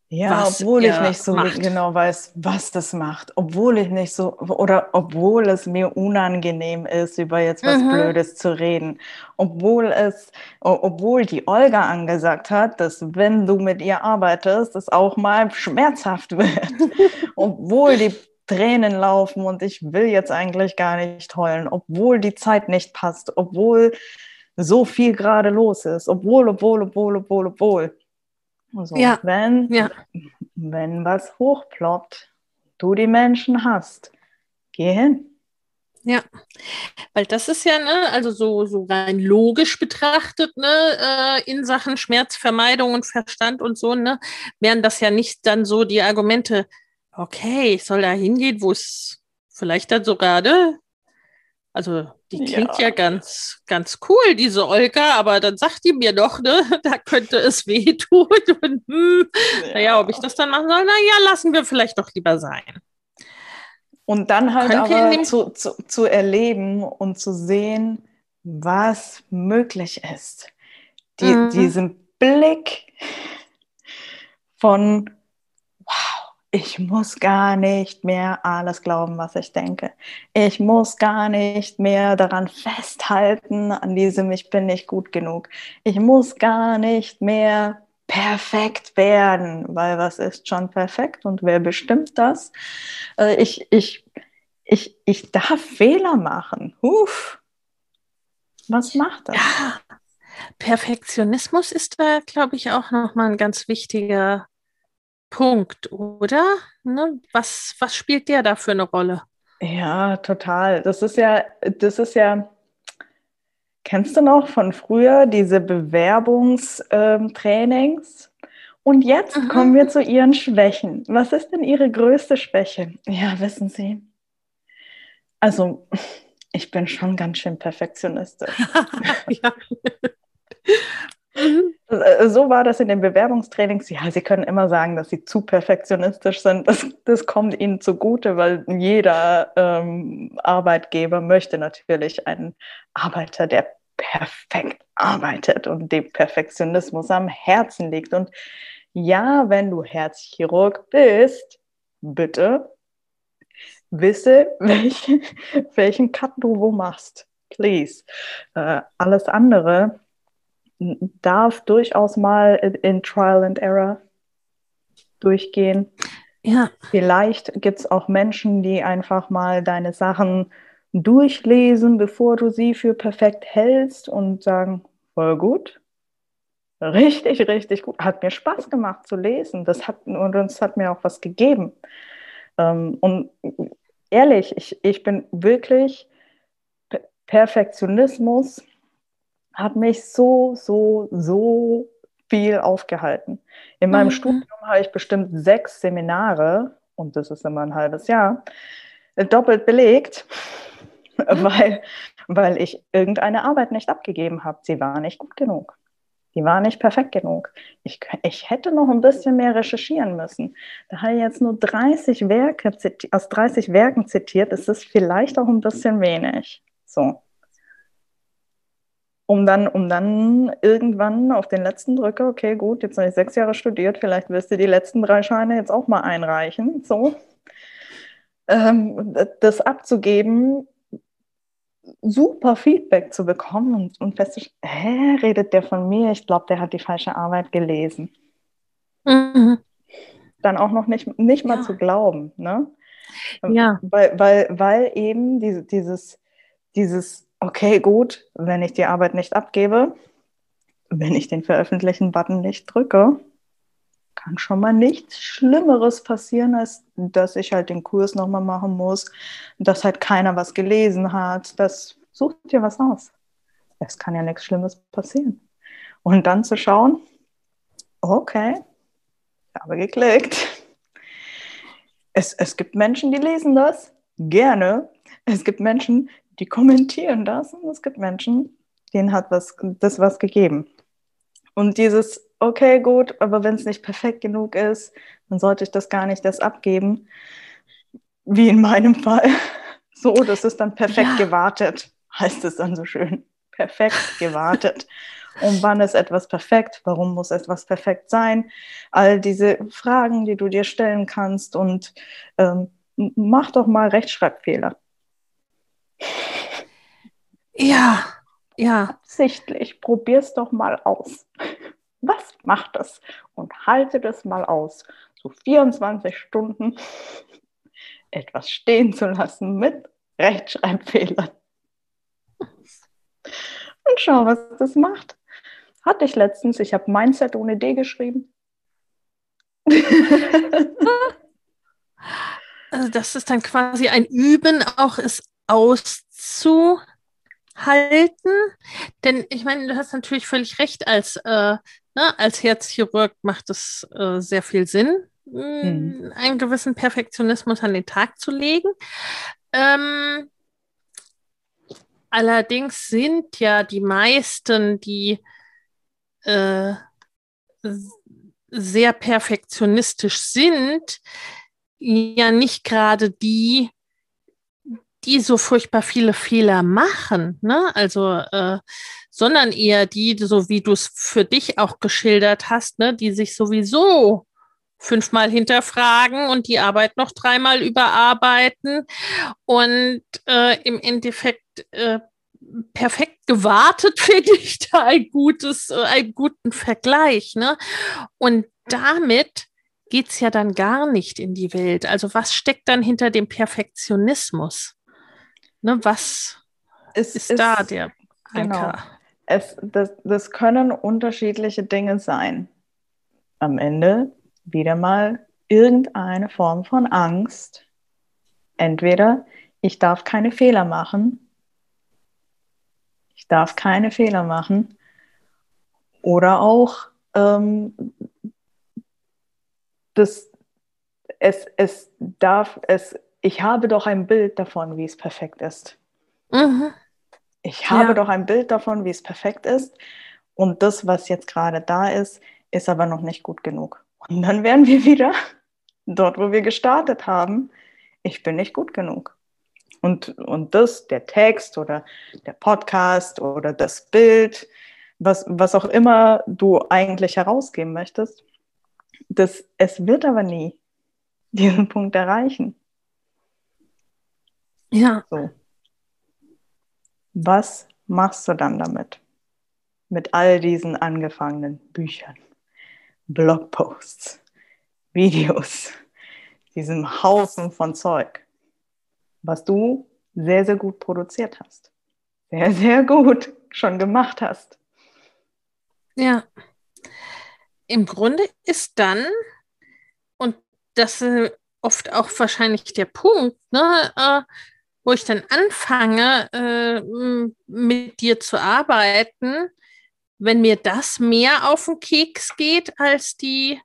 Ja, obwohl ich nicht so macht. genau weiß, was das macht, obwohl ich nicht so oder obwohl es mir unangenehm ist, über jetzt was mhm. Blödes zu reden, obwohl es, obwohl die Olga angesagt hat, dass wenn du mit ihr arbeitest, es auch mal schmerzhaft wird, *laughs* obwohl die Tränen laufen und ich will jetzt eigentlich gar nicht heulen, obwohl die Zeit nicht passt, obwohl so viel gerade los ist, obwohl, obwohl, obwohl, obwohl, obwohl. Also ja. wenn, ja. wenn was hochploppt, du die Menschen hast, geh hin. Ja, weil das ist ja, ne, also so, so rein logisch betrachtet, ne, äh, in Sachen Schmerzvermeidung und Verstand und so, ne, wären das ja nicht dann so die Argumente, okay, ich soll da hingehen, wo es vielleicht dann so gerade also die klingt ja. ja, ganz, ganz cool, diese Olga, aber dann sagt die mir doch, ne, *laughs* da könnte es wehtun. *laughs* Und, hm, ja. Naja, ob ich das dann machen soll, naja, lassen wir vielleicht doch lieber sein. Und dann halt Könnt aber zu, zu, zu erleben und zu sehen, was möglich ist. Die, mhm. Diesen Blick von, ich muss gar nicht mehr alles glauben, was ich denke. Ich muss gar nicht mehr daran festhalten, an diesem, ich bin nicht gut genug. Ich muss gar nicht mehr perfekt werden, weil was ist schon perfekt und wer bestimmt das? Äh, ich, ich, ich, ich darf Fehler machen. Uff. Was macht das? Ja. Perfektionismus ist da, glaube ich, auch nochmal ein ganz wichtiger Punkt, oder? Ne? Was, was spielt der da für eine Rolle? Ja, total. Das ist ja, das ist ja, kennst du noch von früher diese Bewerbungstrainings? Und jetzt Aha. kommen wir zu ihren Schwächen. Was ist denn Ihre größte Schwäche? Ja, wissen Sie. Also, ich bin schon ganz schön perfektionistisch. *laughs* ja. Äh, so war das in den Bewerbungstrainings. Ja, Sie können immer sagen, dass Sie zu perfektionistisch sind. Das, das kommt Ihnen zugute, weil jeder ähm, Arbeitgeber möchte natürlich einen Arbeiter, der perfekt arbeitet und dem Perfektionismus am Herzen liegt. Und ja, wenn du Herzchirurg bist, bitte wisse, *laughs* welchen, welchen Cut du wo machst. Please. Äh, alles andere darf durchaus mal in Trial and Error durchgehen. Ja. Vielleicht gibt es auch Menschen, die einfach mal deine Sachen durchlesen, bevor du sie für perfekt hältst und sagen, voll gut. Richtig, richtig gut. Hat mir Spaß gemacht zu lesen. Das hat, und uns hat mir auch was gegeben. Ähm, und ehrlich, ich, ich bin wirklich Perfektionismus hat mich so, so, so viel aufgehalten. In meinem mhm. Studium habe ich bestimmt sechs Seminare, und das ist immer ein halbes Jahr, doppelt belegt, *laughs* mhm. weil, weil ich irgendeine Arbeit nicht abgegeben habe. Sie war nicht gut genug. Die war nicht perfekt genug. Ich, ich hätte noch ein bisschen mehr recherchieren müssen. Da habe ich jetzt nur 30 Werke aus 30 Werken zitiert. Das ist vielleicht auch ein bisschen wenig. So um dann, um dann irgendwann auf den letzten Drücker, okay, gut, jetzt habe ich sechs Jahre studiert, vielleicht wirst du die letzten drei Scheine jetzt auch mal einreichen, so. Ähm, das abzugeben, super Feedback zu bekommen und, und festzustellen, hä, redet der von mir? Ich glaube, der hat die falsche Arbeit gelesen. Mhm. Dann auch noch nicht, nicht mal ja. zu glauben, ne? Ja. Weil, weil, weil eben diese, dieses, dieses okay, gut, wenn ich die Arbeit nicht abgebe, wenn ich den Veröffentlichen-Button nicht drücke, kann schon mal nichts Schlimmeres passieren, als dass ich halt den Kurs nochmal machen muss, dass halt keiner was gelesen hat. Das sucht dir was aus. Es kann ja nichts Schlimmes passieren. Und dann zu schauen, okay, ich habe geklickt. Es, es gibt Menschen, die lesen das gerne. Es gibt Menschen, die kommentieren das und es gibt Menschen, denen hat was, das was gegeben. Und dieses, okay, gut, aber wenn es nicht perfekt genug ist, dann sollte ich das gar nicht erst abgeben. Wie in meinem Fall. *laughs* So, das ist dann perfekt ja. gewartet, heißt es dann so schön. Perfekt gewartet. Und wann ist etwas perfekt? Warum muss etwas perfekt sein? All diese Fragen, die du dir stellen kannst und ähm, mach doch mal Rechtschreibfehler. Ja, ja. Absichtlich, probier's doch mal aus. Was macht das? Und halte das mal aus. So 24 Stunden etwas stehen zu lassen mit Rechtschreibfehlern. Und schau, was das macht. Hatte ich letztens, ich habe Mindset ohne D geschrieben. *laughs* Also das ist dann quasi ein Üben, auch es auszuhalten. Denn ich meine, du hast natürlich völlig recht, als, äh, ne, als Herzchirurg macht es äh, sehr viel Sinn, mhm. einen gewissen Perfektionismus an den Tag zu legen. Ähm, allerdings sind ja die meisten, die äh, sehr perfektionistisch sind, ja nicht gerade die, die so furchtbar viele Fehler machen. Ne? Also äh, sondern eher die, so wie du es für dich auch geschildert hast, ne, die sich sowieso fünfmal hinterfragen und die Arbeit noch dreimal überarbeiten und äh, im Endeffekt äh, perfekt gewartet, *laughs* finde ich da ein gutes, äh, einen guten Vergleich. Ne? Und damit geht es ja dann gar nicht in die Welt. Also was steckt dann hinter dem Perfektionismus? Ne, was es ist, ist da der Anker? Genau. Es, das, das können unterschiedliche Dinge sein. Am Ende wieder mal irgendeine Form von Angst. Entweder ich darf keine Fehler machen, ich darf keine Fehler machen, oder auch ähm, das, es, es darf, es, ich habe doch ein Bild davon, wie es perfekt ist. Mhm. Ich habe ja. doch ein Bild davon, wie es perfekt ist. Und das, was jetzt gerade da ist, ist aber noch nicht gut genug. Und dann wären wir wieder dort, wo wir gestartet haben. Ich bin nicht gut genug. Und, und das, der Text oder der Podcast oder das Bild, was, was auch immer du eigentlich herausgeben möchtest, das, es wird aber nie diesen Punkt erreichen. Ja. So. Was machst du dann damit? Mit all diesen angefangenen Büchern, Blogposts, Videos, diesem Haufen von Zeug, was du sehr, sehr gut produziert hast. Sehr, sehr gut schon gemacht hast. Ja im Grunde ist dann, und das ist oft auch wahrscheinlich der Punkt, ne, äh, wo ich dann anfange, äh, mit dir zu arbeiten, wenn mir das mehr auf den Keks geht als die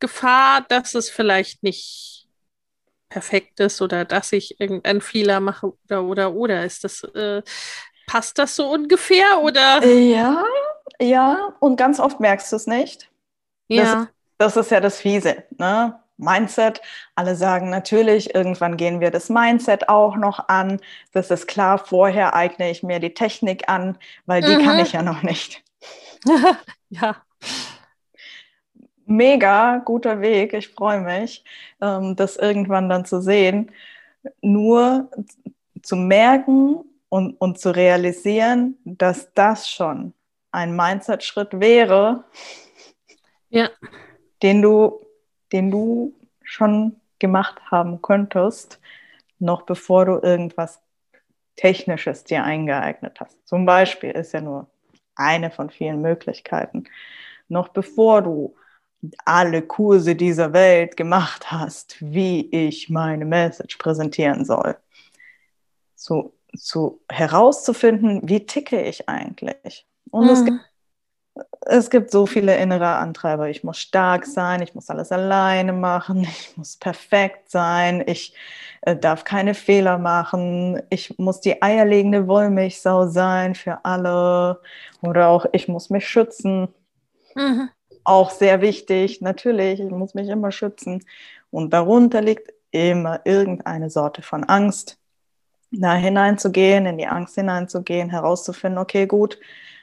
Gefahr, dass es vielleicht nicht perfekt ist oder dass ich irgendeinen Fehler mache oder oder oder ist das äh, passt das so ungefähr oder ja ja und ganz oft merkst du es nicht ja. Das, das ist ja das Fiese. Ne? Mindset. Alle sagen natürlich, irgendwann gehen wir das Mindset auch noch an. Das ist klar, vorher eigne ich mir die Technik an, weil die mhm. kann ich ja noch nicht. *laughs* ja. Mega guter Weg. Ich freue mich, ähm, das irgendwann dann zu sehen. Nur zu merken und, und zu realisieren, dass das schon ein Mindset-Schritt wäre, ja. den du, den du schon gemacht haben könntest, noch bevor du irgendwas Technisches dir eingeeignet hast. Zum Beispiel ist ja nur eine von vielen Möglichkeiten. Noch bevor du alle Kurse dieser Welt gemacht hast, wie ich meine Message präsentieren soll. So, so herauszufinden, wie ticke ich eigentlich. Und mhm. es gibt es gibt so viele innere Antreiber. Ich muss stark sein, ich muss alles alleine machen, *laughs* ich muss perfekt sein, ich äh, darf keine Fehler machen, ich muss die eierlegende Wollmilchsau sein für alle oder auch ich muss mich schützen. Mhm. Auch sehr wichtig, natürlich, ich muss mich immer schützen. Und darunter liegt immer irgendeine Sorte von Angst, da hineinzugehen, in die Angst hineinzugehen, herauszufinden, okay, gut,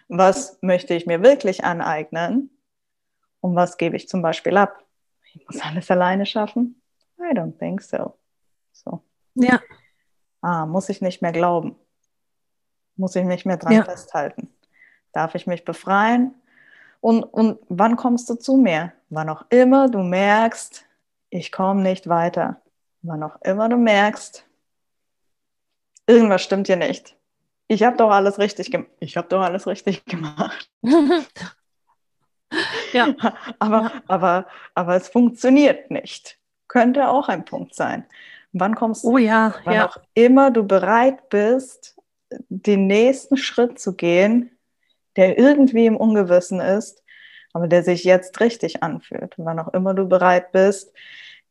was möchte ich mir wirklich aneignen und was gebe ich zum Beispiel ab. Ich muss alles alleine schaffen? I don't think so. So. Ja. Ah, muss ich nicht mehr glauben? Muss ich nicht mehr dran ja. festhalten? Darf ich mich befreien? Und, und wann kommst du zu mir? Wann auch immer du merkst, ich komme nicht weiter. Wann auch immer du merkst, irgendwas stimmt hier nicht ich habe doch alles richtig gemacht. Ich habe doch alles richtig gemacht. ja. *laughs* Aber, ja. aber, aber es funktioniert nicht. Könnte auch ein Punkt sein. Wann kommst du, oh ja, wann ja. auch immer du bereit bist, den nächsten Schritt zu gehen, der irgendwie im Ungewissen ist, aber der sich jetzt richtig anfühlt. Wann auch immer du bereit bist,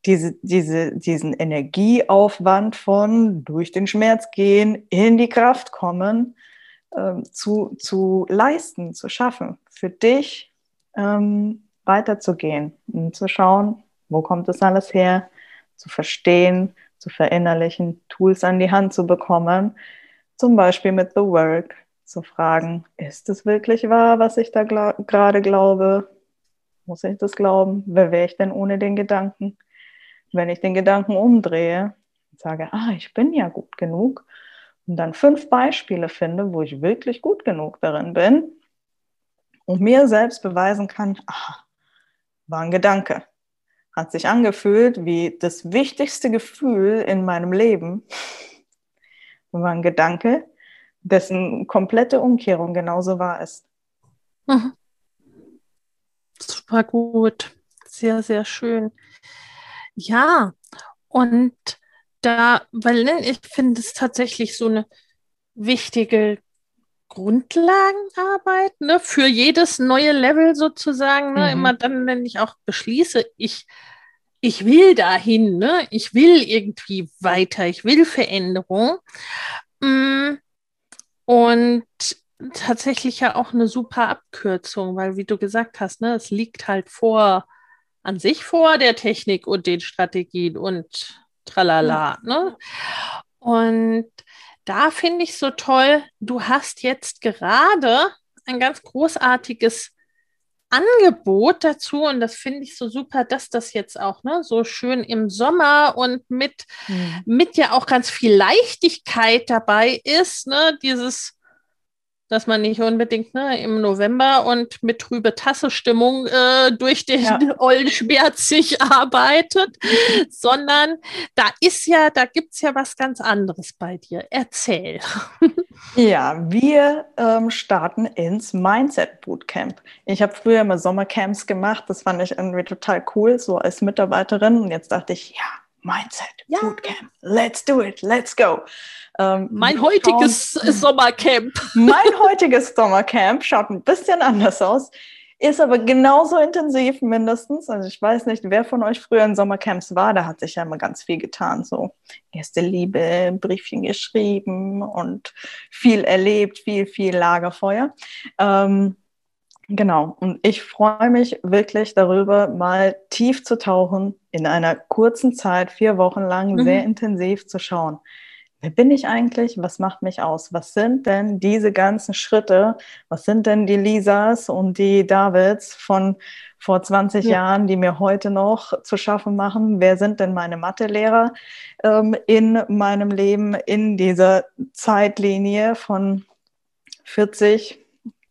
diese, diese, diesen Energieaufwand von durch den Schmerz gehen, in die Kraft kommen, ähm, zu, zu leisten, zu schaffen, für dich ähm, weiterzugehen und zu schauen, wo kommt das alles her, zu verstehen, zu verinnerlichen, Tools an die Hand zu bekommen, zum Beispiel mit The Work, zu fragen, ist es wirklich wahr, was ich da gerade glaube? Muss ich das glauben? Wer wäre ich denn ohne den Gedanken? Wenn ich den Gedanken umdrehe und sage, ah, ich bin ja gut genug, und dann fünf Beispiele finde, wo ich wirklich gut genug darin bin und mir selbst beweisen kann, ah, war ein Gedanke. Hat sich angefühlt wie das wichtigste Gefühl in meinem Leben. War ein Gedanke, dessen komplette Umkehrung genauso wahr ist. Mhm. Super gut. Sehr, sehr schön. Ja, und da, weil ne, ich finde es tatsächlich so eine wichtige Grundlagenarbeit ne, für jedes neue Level sozusagen. Ne, mhm. Immer dann, wenn ich auch beschließe, ich, ich will dahin, ne, ich will irgendwie weiter, ich will Veränderung. Mm, und tatsächlich ja auch eine super Abkürzung, weil wie du gesagt hast, ne, es liegt halt vor an sich vor der Technik und den Strategien und tralala. Ne? Und da finde ich so toll, du hast jetzt gerade ein ganz großartiges Angebot dazu und das finde ich so super, dass das jetzt auch ne, so schön im Sommer und mit, mhm. mit ja auch ganz viel Leichtigkeit dabei ist, ne, dieses dass man nicht unbedingt ne, im November und mit trübe Tasse-Stimmung äh, durch den ja. *laughs* Ollenschmerz sich arbeitet, *laughs* sondern da ist ja, da gibt es ja was ganz anderes bei dir. Erzähl. *laughs* Ja, wir ähm, starten ins Mindset Bootcamp. Ich habe früher immer Sommercamps gemacht, das fand ich irgendwie total cool, so als Mitarbeiterin. Und jetzt dachte ich, ja, Mindset ja. Bootcamp, let's do it, let's go. Ähm, mein heutiges schauen, Sommercamp. Mein *laughs* heutiges Sommercamp schaut ein bisschen anders aus, ist aber genauso intensiv mindestens. Also ich weiß nicht, wer von euch früher in Sommercamps war, da hat sich ja immer ganz viel getan. So erste Liebe, Briefchen geschrieben und viel erlebt, viel, viel Lagerfeuer. Ähm, Genau, und ich freue mich wirklich darüber, mal tief zu tauchen, in einer kurzen Zeit, vier Wochen lang, mhm. sehr intensiv zu schauen wer bin ich eigentlich? Was macht mich aus? Was sind denn diese ganzen Schritte? Was sind denn die Lisas und die Davids von vor 20 ja. Jahren, die mir heute noch zu schaffen machen? Wer sind denn meine Mathelehrer ähm, in meinem Leben in dieser Zeitlinie von 40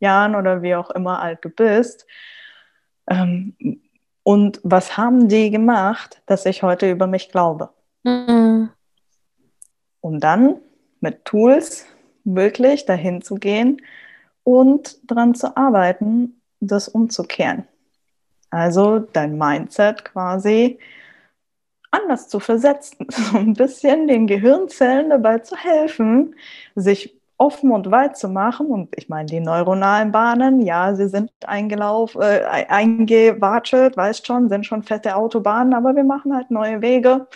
Jahren oder wie auch immer alt du bist? Ähm, und was haben die gemacht, dass ich heute über mich glaube? Mhm um dann mit Tools wirklich dahin zu gehen und daran zu arbeiten, das umzukehren. Also dein Mindset quasi anders zu versetzen, *laughs* so ein bisschen den Gehirnzellen dabei zu helfen, sich offen und weit zu machen. Und ich meine, die neuronalen Bahnen, ja, sie sind eingelaufen, äh, eingewatschelt, weißt schon, sind schon fette Autobahnen, aber wir machen halt neue Wege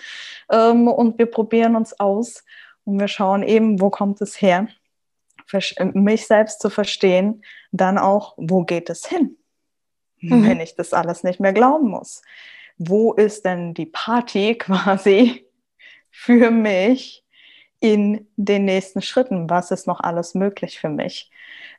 ähm, und wir probieren uns aus und wir schauen eben, wo kommt es her, mich selbst zu verstehen, dann auch, wo geht es hin, mhm. wenn ich das alles nicht mehr glauben muss. Wo ist denn die Party *laughs* quasi für mich in den nächsten Schritten? Was ist noch alles möglich für mich?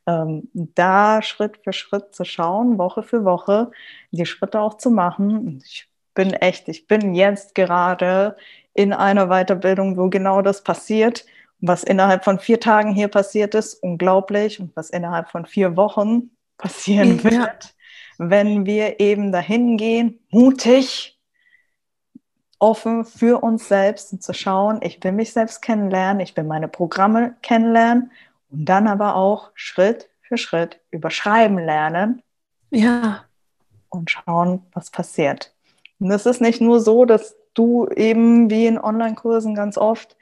Ähm, da Schritt für Schritt zu schauen, Woche für Woche, die Schritte auch zu machen. Ich bin echt, ich bin jetzt gerade in einer Weiterbildung, wo genau das passiert. Was innerhalb von vier Tagen hier passiert ist, unglaublich. Und was innerhalb von vier Wochen passieren wird, ja. wenn wir eben dahin gehen, mutig, offen für uns selbst und zu schauen, ich will mich selbst kennenlernen, ich will meine Programme kennenlernen und dann aber auch Schritt für Schritt überschreiben lernen. Ja. Und schauen, was passiert. Und es ist nicht nur so, dass du eben wie in Online-Kursen ganz oft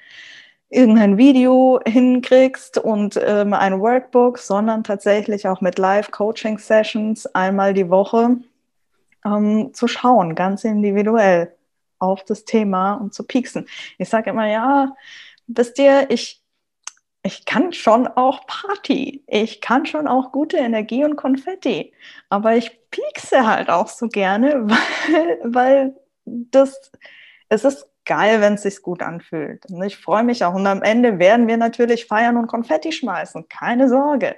irgendein Video hinkriegst und ähm, ein Workbook, sondern tatsächlich auch mit Live-Coaching-Sessions einmal die Woche ähm, zu schauen, ganz individuell auf das Thema und zu pieksen. Ich sage immer, ja, wisst ihr, ich, ich kann schon auch Party, ich kann schon auch gute Energie und Konfetti, aber ich piekse halt auch so gerne, *laughs* weil, weil das es ist geil, wenn es sich gut anfühlt. Und ich freue mich auch. Und am Ende werden wir natürlich feiern und Konfetti schmeißen. Keine Sorge.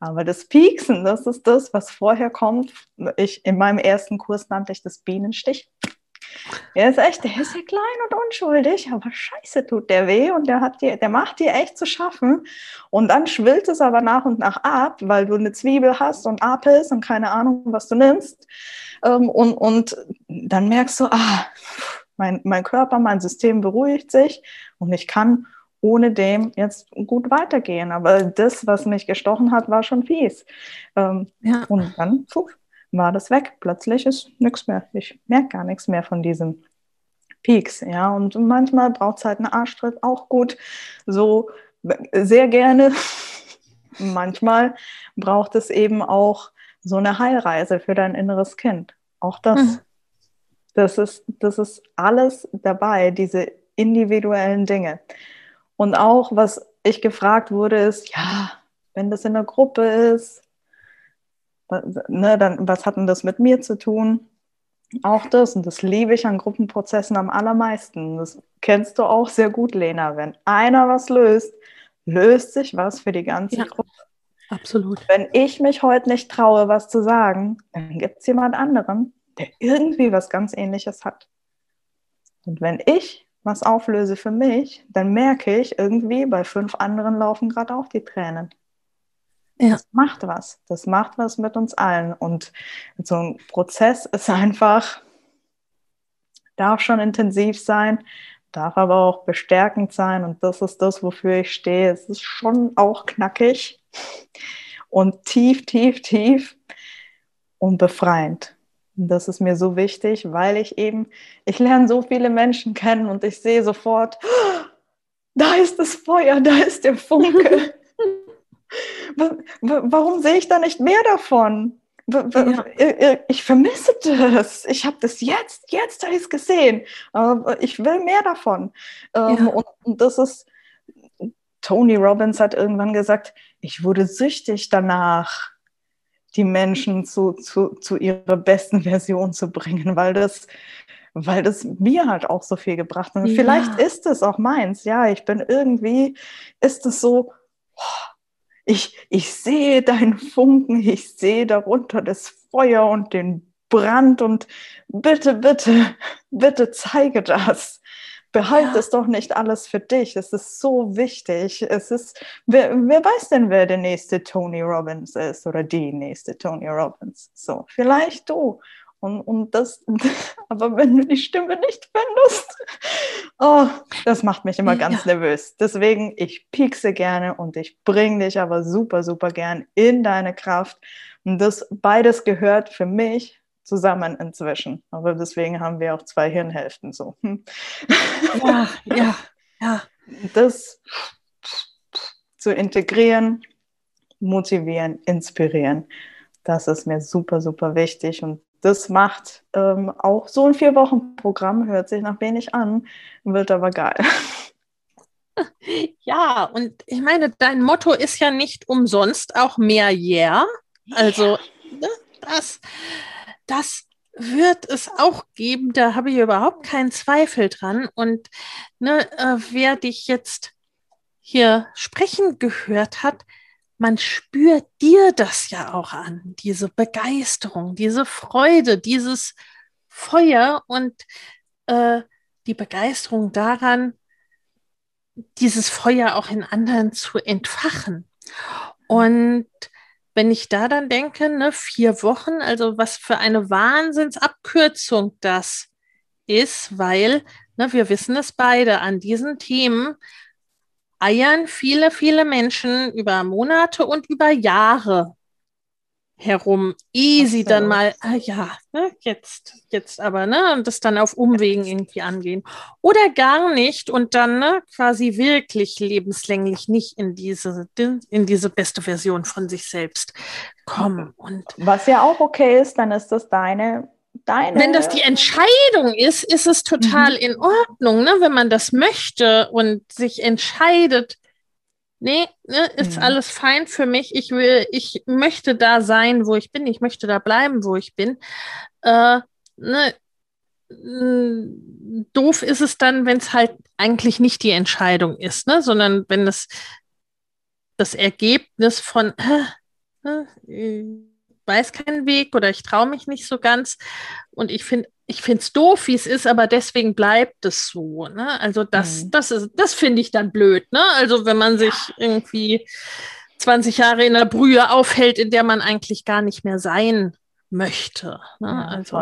Aber das Pieksen, das ist das, was vorher kommt. Ich, in meinem ersten Kurs nannte ich das Bienenstich. Er ist echt, der ist ja klein und unschuldig, aber scheiße tut der weh und der, hat dir, der macht dir echt zu schaffen. Und dann schwillt es aber nach und nach ab, weil du eine Zwiebel hast und Apels und keine Ahnung, was du nimmst. Ähm, und, und dann merkst du, ah, mein, mein Körper, mein System beruhigt sich und ich kann ohne dem jetzt gut weitergehen. Aber das, was mich gestochen hat, war schon fies. Ähm, ja. Und dann puh, war das weg. Plötzlich ist nichts mehr. Ich merke gar nichts mehr von diesem Peaks. Ja, und manchmal braucht es halt einen Arschtritt auch gut. So sehr gerne. *laughs* manchmal braucht es eben auch so eine Heilreise für dein inneres Kind. Auch das. Mhm. Das ist, das ist alles dabei, diese individuellen Dinge. Und auch, was ich gefragt wurde, ist, ja, wenn das in der Gruppe ist, ne, dann was hat denn das mit mir zu tun? Auch das, und das liebe ich an Gruppenprozessen am allermeisten. Das kennst du auch sehr gut, Lena. Wenn einer was löst, löst sich was für die ganze ja, Gruppe. Absolut. Wenn ich mich heute nicht traue, was zu sagen, dann gibt es jemand anderen, der irgendwie was ganz Ähnliches hat. Und wenn ich was auflöse für mich, dann merke ich irgendwie, bei fünf anderen laufen gerade auch die Tränen. Ja. Das macht was. Das macht was mit uns allen. Und so ein Prozess ist einfach, darf schon intensiv sein, darf aber auch bestärkend sein. Und das ist das, wofür ich stehe. Es ist schon auch knackig und tief, tief, tief und befreiend. Und das ist mir so wichtig, weil ich eben, ich lerne so viele Menschen kennen und ich sehe sofort, da ist das Feuer, da ist der Funke. *laughs* Warum sehe ich da nicht mehr davon? Ja. Ich vermisse das. Ich habe das jetzt, jetzt habe ich es gesehen. Ich will mehr davon. Ähm, ja. Und das ist, Tony Robbins hat irgendwann gesagt, ich wurde süchtig danach die Menschen zu, zu, zu ihrer besten Version zu bringen, weil das, weil das mir halt auch so viel gebracht hat. Ja. Vielleicht ist es auch meins, ja, ich bin irgendwie, ist es so, ich, ich sehe deinen Funken, ich sehe darunter das Feuer und den Brand und bitte, bitte, bitte zeige das. Behalte ja. es doch nicht alles für dich. Es ist so wichtig. Es ist, wer, wer weiß denn, wer der nächste Tony Robbins ist oder die nächste Tony Robbins? So, vielleicht du. Und, und das, *laughs* aber wenn du die Stimme nicht findest, *laughs* oh, das macht mich immer ganz ja. nervös. Deswegen, ich piekse gerne und ich bringe dich aber super, super gern in deine Kraft. Und das beides gehört für mich zusammen inzwischen. Aber deswegen haben wir auch zwei Hirnhälften so. Hm. Ja, ja, ja. *laughs* Das zu integrieren, motivieren, inspirieren, das ist mir super, super wichtig. Und das macht ähm, auch so ein Vier-Wochen-Programm, hört sich nach wenig an, wird aber geil. *laughs* Ja, und ich meine, dein Motto ist ja nicht umsonst auch mehr Yeah. Also, ne, das das wird es auch geben, da habe ich überhaupt keinen Zweifel dran. Und ne, äh, wer dich jetzt hier sprechen gehört hat, man spürt dir das ja auch an, diese Begeisterung, diese Freude, dieses Feuer und äh, die Begeisterung daran, dieses Feuer auch in anderen zu entfachen. Und wenn ich da dann denke, ne, vier Wochen, also was für eine Wahnsinnsabkürzung das ist, weil ne, wir wissen es beide, an diesen Themen eiern viele, viele Menschen über Monate und über Jahre herum, ehe sie dann mal, ah ja, ne, jetzt, jetzt aber, ne, und das dann auf Umwegen irgendwie angehen. Oder gar nicht und dann ne, quasi wirklich lebenslänglich nicht in diese, in diese beste Version von sich selbst kommen. Und Was ja auch okay ist, dann ist das deine Deine. Wenn das die Entscheidung ist, ist es total mhm. in Ordnung, ne? wenn man das möchte und sich entscheidet, nee, ne, ist mhm. alles fein für mich. Ich will, ich möchte da sein, wo ich bin. Ich möchte da bleiben, wo ich bin. Äh, ne, doof ist es dann, wenn es halt eigentlich nicht die Entscheidung ist, ne? sondern wenn es das Ergebnis von äh, äh, weiß keinen Weg oder ich traue mich nicht so ganz und ich finde ich finde es doof, wie es ist, aber deswegen bleibt es so. Ne? Also das, mhm. das ist, das finde ich dann blöd. Ne? Also wenn man sich irgendwie 20 Jahre in einer Brühe aufhält, in der man eigentlich gar nicht mehr sein möchte. Ne? Ja, also.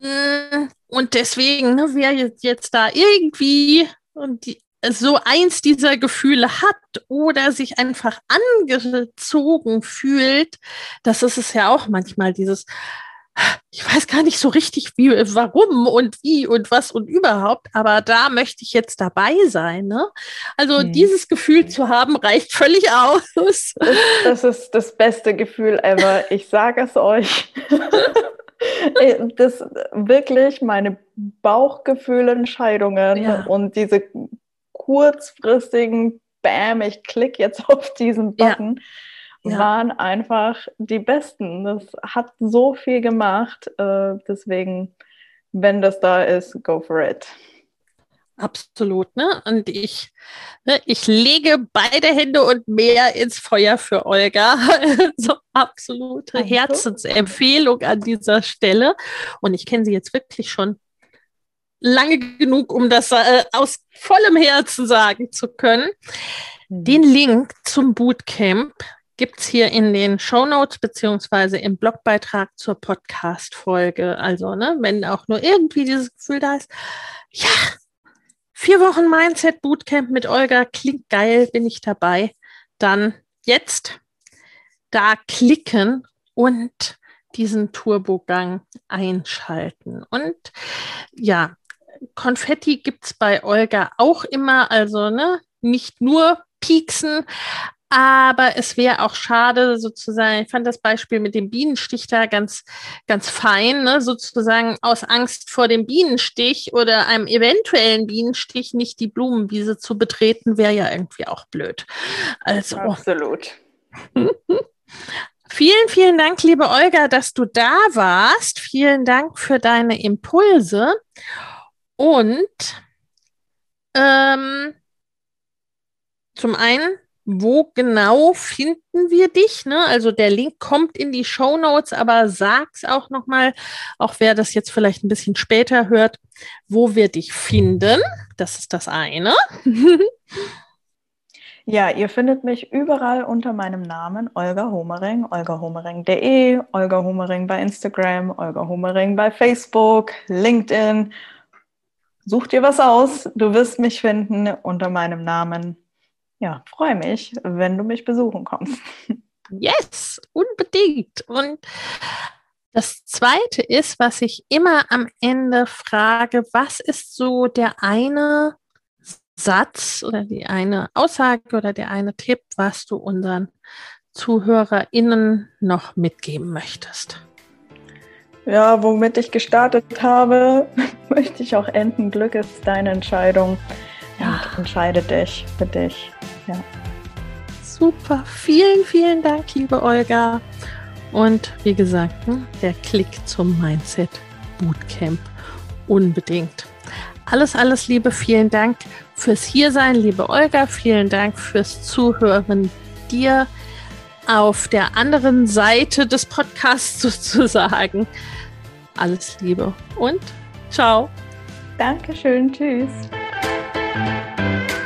Mm, und deswegen, ne, wer jetzt da irgendwie und die, so eins dieser Gefühle hat oder sich einfach angezogen fühlt, das ist es ja auch manchmal, dieses, ich weiß gar nicht so richtig, wie, warum und wie und was und überhaupt, aber da möchte ich jetzt dabei sein. Ne? Also hm. dieses Gefühl zu haben, reicht völlig aus. Das, das ist das beste Gefühl ever. Ich sage es euch. *laughs* Äh, das wirklich meine Bauchgefühlentscheidungen ja. und diese kurzfristigen Bam, ich klicke jetzt *laughs* auf diesen Button, ja. waren einfach die besten. Das hat so viel gemacht. Äh, deswegen, wenn das da ist, go for it. Absolut, ne? Und ich, ne, ich lege beide Hände und mehr ins Feuer für Olga. *laughs* so absolute. Herzensempfehlung an dieser Stelle. Und ich kenne sie jetzt wirklich schon lange genug, um das äh, aus vollem Herzen sagen zu können. Den Link zum Bootcamp gibt es hier in den Show Notes beziehungsweise im Blogbeitrag zur Podcast-Folge. Also, ne, wenn auch nur irgendwie dieses Gefühl da ist, ja, Vier Wochen Mindset Bootcamp mit Olga klingt geil, bin ich dabei. Dann jetzt da klicken und diesen Turbogang einschalten. Und ja, Konfetti gibt es bei Olga auch immer, also ne, nicht nur pieksen, aber es wäre auch schade, sozusagen, ich fand das Beispiel mit dem Bienenstich da ganz, ganz fein, ne? sozusagen aus Angst vor dem Bienenstich oder einem eventuellen Bienenstich nicht die Blumenwiese zu betreten, wäre ja irgendwie auch blöd. Also. Absolut. *laughs* Vielen, vielen Dank, liebe Olga, dass du da warst. Vielen Dank für deine Impulse. Und ähm, zum einen wo genau finden wir dich? Ne? Also der Link kommt in die Show Notes, aber sag's auch nochmal, auch wer das jetzt vielleicht ein bisschen später hört, wo wir dich finden. Das ist das eine. *laughs* Ja, ihr findet mich überall unter meinem Namen Olga Homering, olgahomering.de, Olga Homering bei Instagram, Olga Homering bei Facebook, LinkedIn. Such dir was aus, du wirst mich finden unter meinem Namen ja, freue mich, wenn du mich besuchen kommst. Yes, unbedingt. Und das Zweite ist, was ich immer am Ende frage, was ist so der eine Satz oder die eine Aussage oder der eine Tipp, was du unseren ZuhörerInnen noch mitgeben möchtest? Ja, womit ich gestartet habe, *laughs* möchte ich auch enden. Glück ist deine Entscheidung. Ja. Und entscheide dich für dich. Ja. Super. Vielen, vielen Dank, liebe Olga. Und wie gesagt, ne, der Klick zum Mindset Bootcamp unbedingt. Alles, alles Liebe. Vielen Dank fürs Hiersein, liebe Olga. Vielen Dank fürs Zuhören dir auf der anderen Seite des Podcasts *laughs* sozusagen. Alles Liebe und ciao. Dankeschön. Tschüss.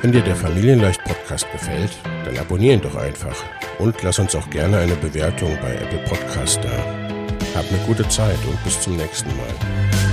Wenn dir der Familienleicht-Podcast gefällt, dann abonnieren doch einfach und lass uns auch gerne eine Bewertung bei Apple Podcast da. Hab eine gute Zeit und bis zum nächsten Mal.